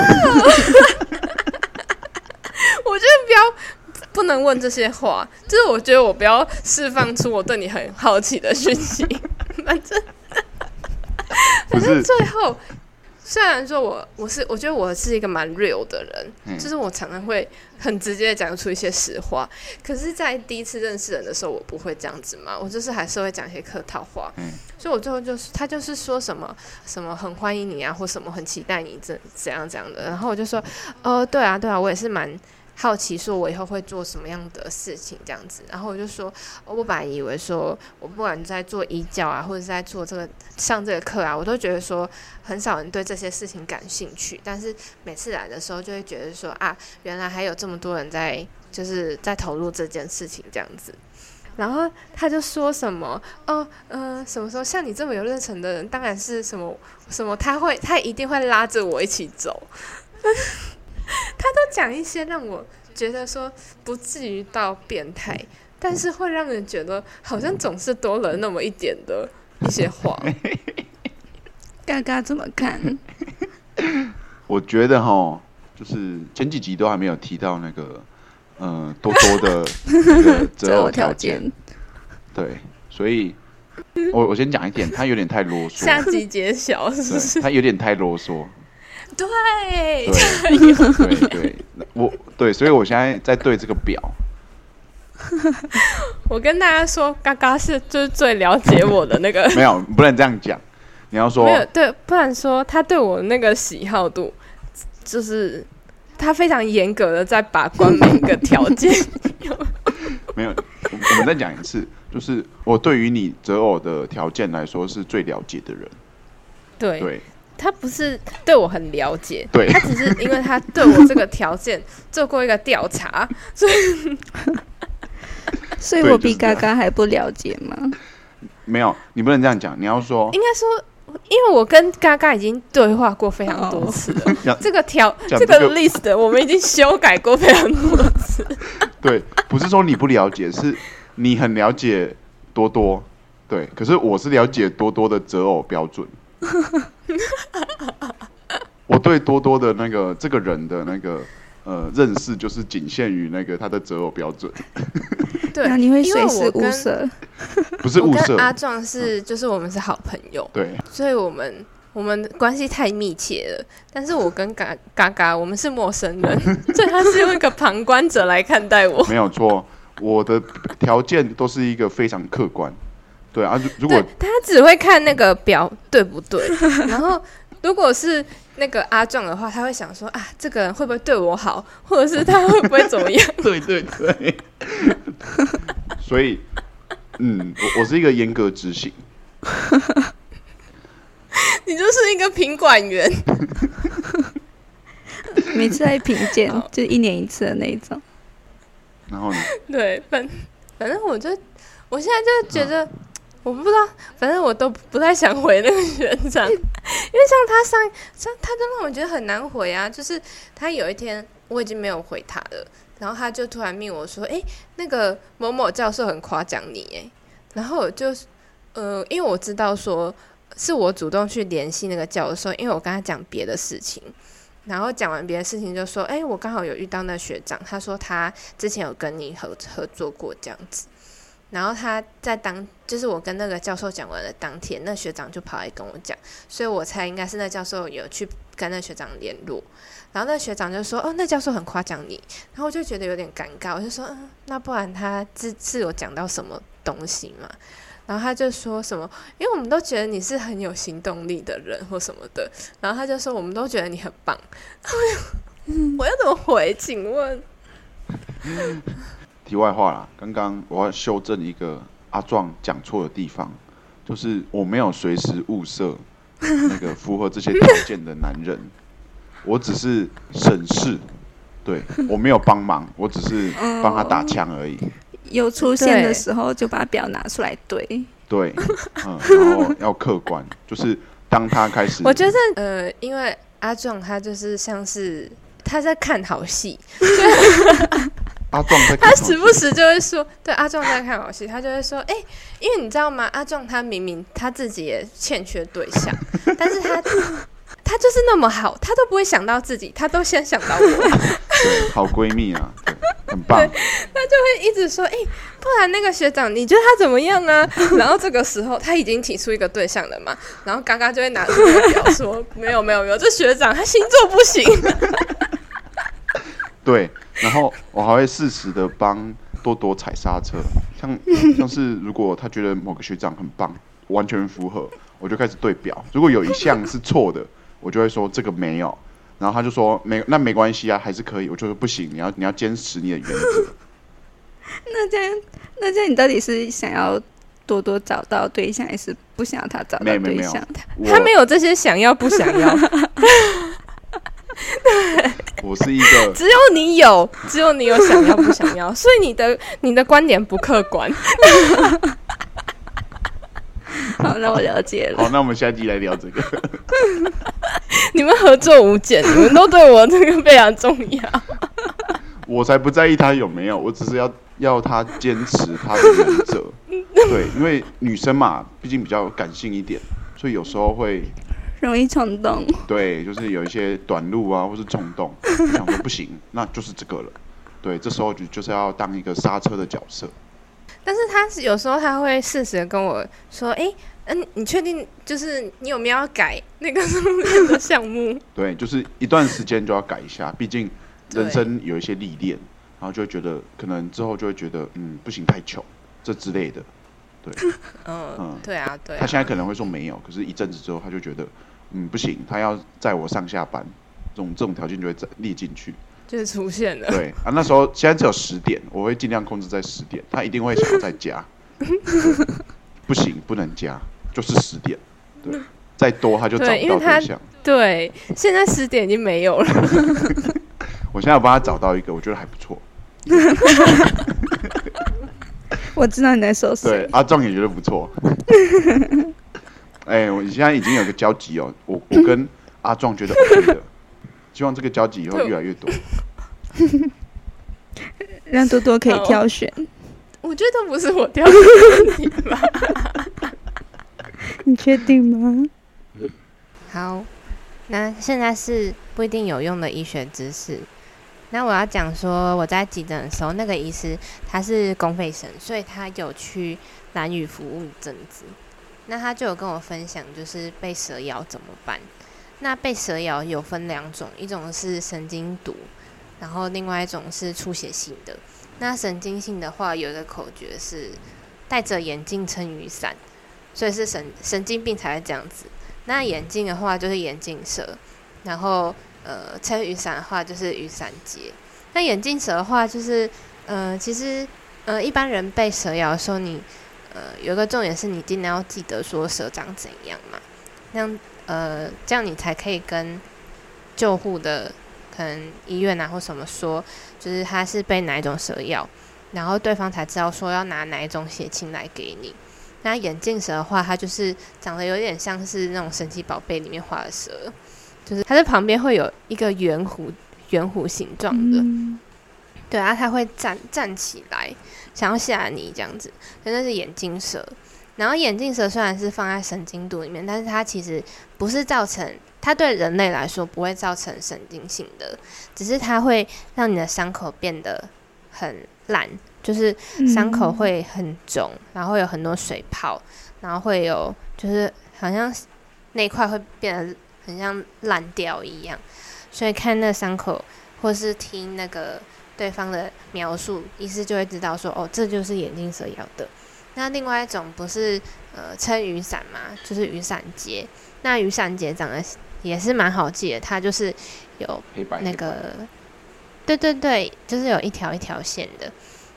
我觉得不要不能问这些话，就是我觉得我不要释放出我对你很好奇的讯息。反正 反正最后，虽然说我我是我觉得我是一个蛮 real 的人，就是我常常会很直接讲出一些实话。可是，在第一次认识人的时候，我不会这样子嘛，我就是还是会讲一些客套话。嗯所以，我最后就是他就是说什么什么很欢迎你啊，或什么很期待你这怎样怎样的。然后我就说，呃，对啊，对啊，我也是蛮。好奇说，我以后会做什么样的事情？这样子，然后我就说，我本来以为说，我不管在做医教啊，或者在做这个上这个课啊，我都觉得说，很少人对这些事情感兴趣。但是每次来的时候，就会觉得说，啊，原来还有这么多人在，就是在投入这件事情这样子。然后他就说什么，哦，嗯，什么时候像你这么有热忱的人，当然是什么什么，他会，他一定会拉着我一起走。他都讲一些让我觉得说不至于到变态，但是会让人觉得好像总是多了那么一点的一些话。嘎嘎怎么看？我觉得哈，就是前几集都还没有提到那个，嗯，多多的那个择偶条件。对，所以我我先讲一点，他有点太啰嗦。下集揭晓，是不是？他有点太啰嗦。对对对对，我对，所以我现在在对这个表。我跟大家说，嘎嘎是就是最了解我的那个。没有，不能这样讲。你要说没有对，不然说他对我那个喜好度，就是他非常严格的在把关每一个条件。没有，我们再讲一次，就是我对于你择偶的条件来说是最了解的人。对对。他不是对我很了解，对他只是因为他对我这个条件做过一个调查，所以，所以我比嘎嘎还不了解吗？没有，你不能这样讲，你要说，应该说，因为我跟嘎嘎已经对话过非常多次了，这个条这个 list 我们已经修改过非常多次。对，不是说你不了解，是你很了解多多，对，可是我是了解多多的择偶标准。我对多多的那个这个人的那个呃认识，就是仅限于那个他的择偶标准。对，你会随时物色。不是我物色，阿壮是就是我们是好朋友，对，所以我们我们关系太密切了。但是我跟嘎嘎嘎我们是陌生人，所以他是用一个旁观者来看待我。没有错。我的条件都是一个非常客观，对啊。如如果他只会看那个表对不对，然后如果是那个阿壮的话，他会想说啊，这个人会不会对我好，或者是他会不会怎么样？对 对对，所以，嗯，我我是一个严格执行，你就是一个品管员。每次来评鉴就一年一次的那一种。然后呢，对，反反正我就我现在就觉得，我不知道，反正我都不太想回那个学长，因为像他上像他就让我觉得很难回啊，就是他有一天我已经没有回他了，然后他就突然命我说，诶，那个某某教授很夸奖你，诶，然后我就呃，因为我知道说是我主动去联系那个教授，因为我跟他讲别的事情。然后讲完别的事情，就说：“哎、我刚好有遇到那学长，他说他之前有跟你合合作过这样子。然后他在当，就是我跟那个教授讲完的当天，那学长就跑来跟我讲，所以我猜应该是那教授有去跟那学长联络。然后那学长就说：‘哦，那教授很夸奖你。’然后我就觉得有点尴尬，我就说：‘嗯，那不然他这次有讲到什么东西吗？’然后他就说什么，因为我们都觉得你是很有行动力的人或什么的，然后他就说我们都觉得你很棒。我要 怎么回？请问？题外话啦，刚刚我要修正一个阿壮讲错的地方，就是我没有随时物色那个符合这些条件的男人，我只是审视，对我没有帮忙，我只是帮他打枪而已。有出现的对时候就把表拿出来对。对，嗯，然后要客观，就是当他开始，我觉得呃，因为阿壮他就是像是他在看好戏，阿壮在 他时不时就会说，对阿壮在看好戏，他就会说，哎、因为你知道吗？阿壮他明明他自己也欠缺对象，但是他他就是那么好，他都不会想到自己，他都先想到我，对好闺蜜啊，对，很棒。他就会一直说，哎、不然那个学长，你觉得他怎么样啊？然后这个时候他已经提出一个对象了嘛，然后刚刚就会拿出那个表说，没有没有没有，这学长他星座不行。对，然后我还会适时的帮多多踩刹车，像像是如果他觉得某个学长很棒，完全符合，我就开始对表。如果有一项是错的，我就会说这个没有，然后他就说没，那没关系啊，还是可以。我就说不行，你要你要坚持你的原则。那这样，那这样你到底是想要多多找到对象，还是不想要他找到没有没有没有对象？我 他没有这些想要不想要，我是一个 只有你有，只有你有想要不想要，所以你的你的观点不客观。好，那我了解了。好，那我们下一集来聊这个。你们合作无间，你们都对我这个非常重要。我才不在意他有没有，我只是要要他坚持他的原则。对，因为女生嘛，毕竟比较感性一点，所以有时候会容易冲动，对，就是有一些短路啊，或是冲动，就想说不行，那就是这个了。对，这时候就就是要当一个刹车的角色。但是他是有时候他会适时的跟我说：“哎、嗯，你确定就是你有没有要改那个上 面的项目？对，就是一段时间就要改一下，毕竟人生有一些历练，然后就会觉得可能之后就会觉得嗯不行太穷这之类的。嗯嗯，对啊，对啊。他现在可能会说没有，可是一阵子之后他就觉得嗯不行，他要载我上下班，这种这种条件就会在列进去。就是出现了。对啊，那时候现在只有十点，我会尽量控制在十点，他一定会想要再加，不行，不能加，就是十点，对，再多他就找不对因为他到对象。对，现在十点已经没有了。我现在有帮他找到一个，我觉得还不错，我知道你在说对谁。，阿壮也觉得不错。哎、我现在已经有个交集哦，我我跟阿壮觉得 OK 的，希望这个交集以后越来越多。让多多可以挑选。我觉得不是我挑的问题吧。你确定吗？好，那现在是不一定有用的医学知识。那我要讲说，我在急诊的时候，那个医师他是公费生，所以他有去蓝屿服务一阵子。那他就有跟我分享，就是被蛇咬怎么办。那被蛇咬有分两种，一种是神经毒，然后另外一种是出血性的。那神经性的话，有一个口诀是戴着眼镜撑雨伞，所以是神神经病才会这样子。那眼镜的话就是眼镜蛇，然后呃撑雨伞的话就是雨伞结。那眼镜蛇的话就是呃其实呃一般人被蛇咬的时候，你呃有一个重点是你尽量要记得说蛇长怎样嘛，那样。呃，这样你才可以跟救护的可能医院啊或什么说，就是他是被哪一种蛇咬，然后对方才知道说要拿哪一种血清来给你。那眼镜蛇的话，它就是长得有点像是那种神奇宝贝里面画的蛇，就是它在旁边会有一个圆弧圆弧形状的，对啊，它会站站起来想要吓你这样子，那是眼镜蛇。然后眼镜蛇虽然是放在神经毒里面，但是它其实不是造成，它对人类来说不会造成神经性的，只是它会让你的伤口变得很烂，就是伤口会很肿，然后有很多水泡，然后会有就是好像那块会变得很像烂掉一样，所以看那伤口或是听那个对方的描述，医师就会知道说，哦，这就是眼镜蛇咬的。那另外一种不是呃撑雨伞嘛，就是雨伞结。那雨伞结长得也是蛮好记的，它就是有那个，对对对，就是有一条一条线的。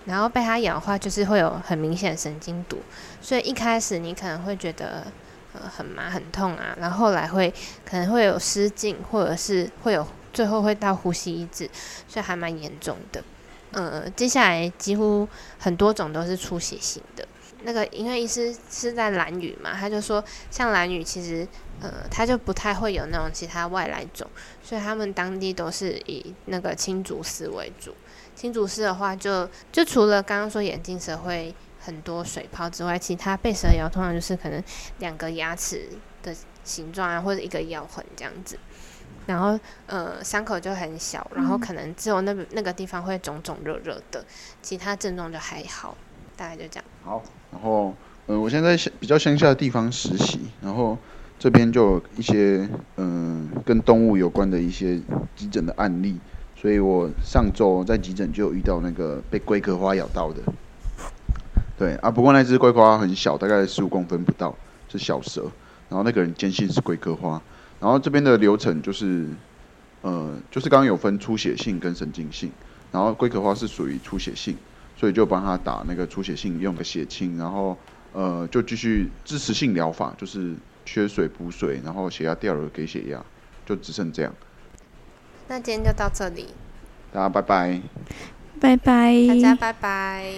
然后被它咬的话，就是会有很明显的神经毒，所以一开始你可能会觉得呃很麻很痛啊，然后后来会可能会有失禁，或者是会有最后会到呼吸抑制，所以还蛮严重的。呃，接下来几乎很多种都是出血性的。那个因为医师是在蓝屿嘛，他就说像蓝屿其实呃他就不太会有那种其他外来种，所以他们当地都是以那个青竹丝为主。青竹丝的话，就就除了刚刚说眼镜蛇会很多水泡之外，其他被蛇咬通常就是可能两个牙齿的形状啊，或者一个咬痕这样子。然后呃伤口就很小，然后可能只有那那个地方会肿肿热热的，其他症状就还好。大概就这样。好，然后，呃，我现在在比较乡下的地方实习，然后这边就有一些，嗯，跟动物有关的一些急诊的案例，所以我上周在急诊就有遇到那个被龟壳花咬到的。对啊，不过那只龟壳花很小，大概十五公分不到，是小蛇。然后那个人坚信是龟壳花。然后这边的流程就是，呃，就是刚刚有分出血性跟神经性，然后龟壳花是属于出血性。所以就帮他打那个出血性用个血清，然后呃就继续支持性疗法，就是缺水补水，然后血压掉了给血压，就只剩这样。那今天就到这里，大家拜拜，拜拜，大家拜拜。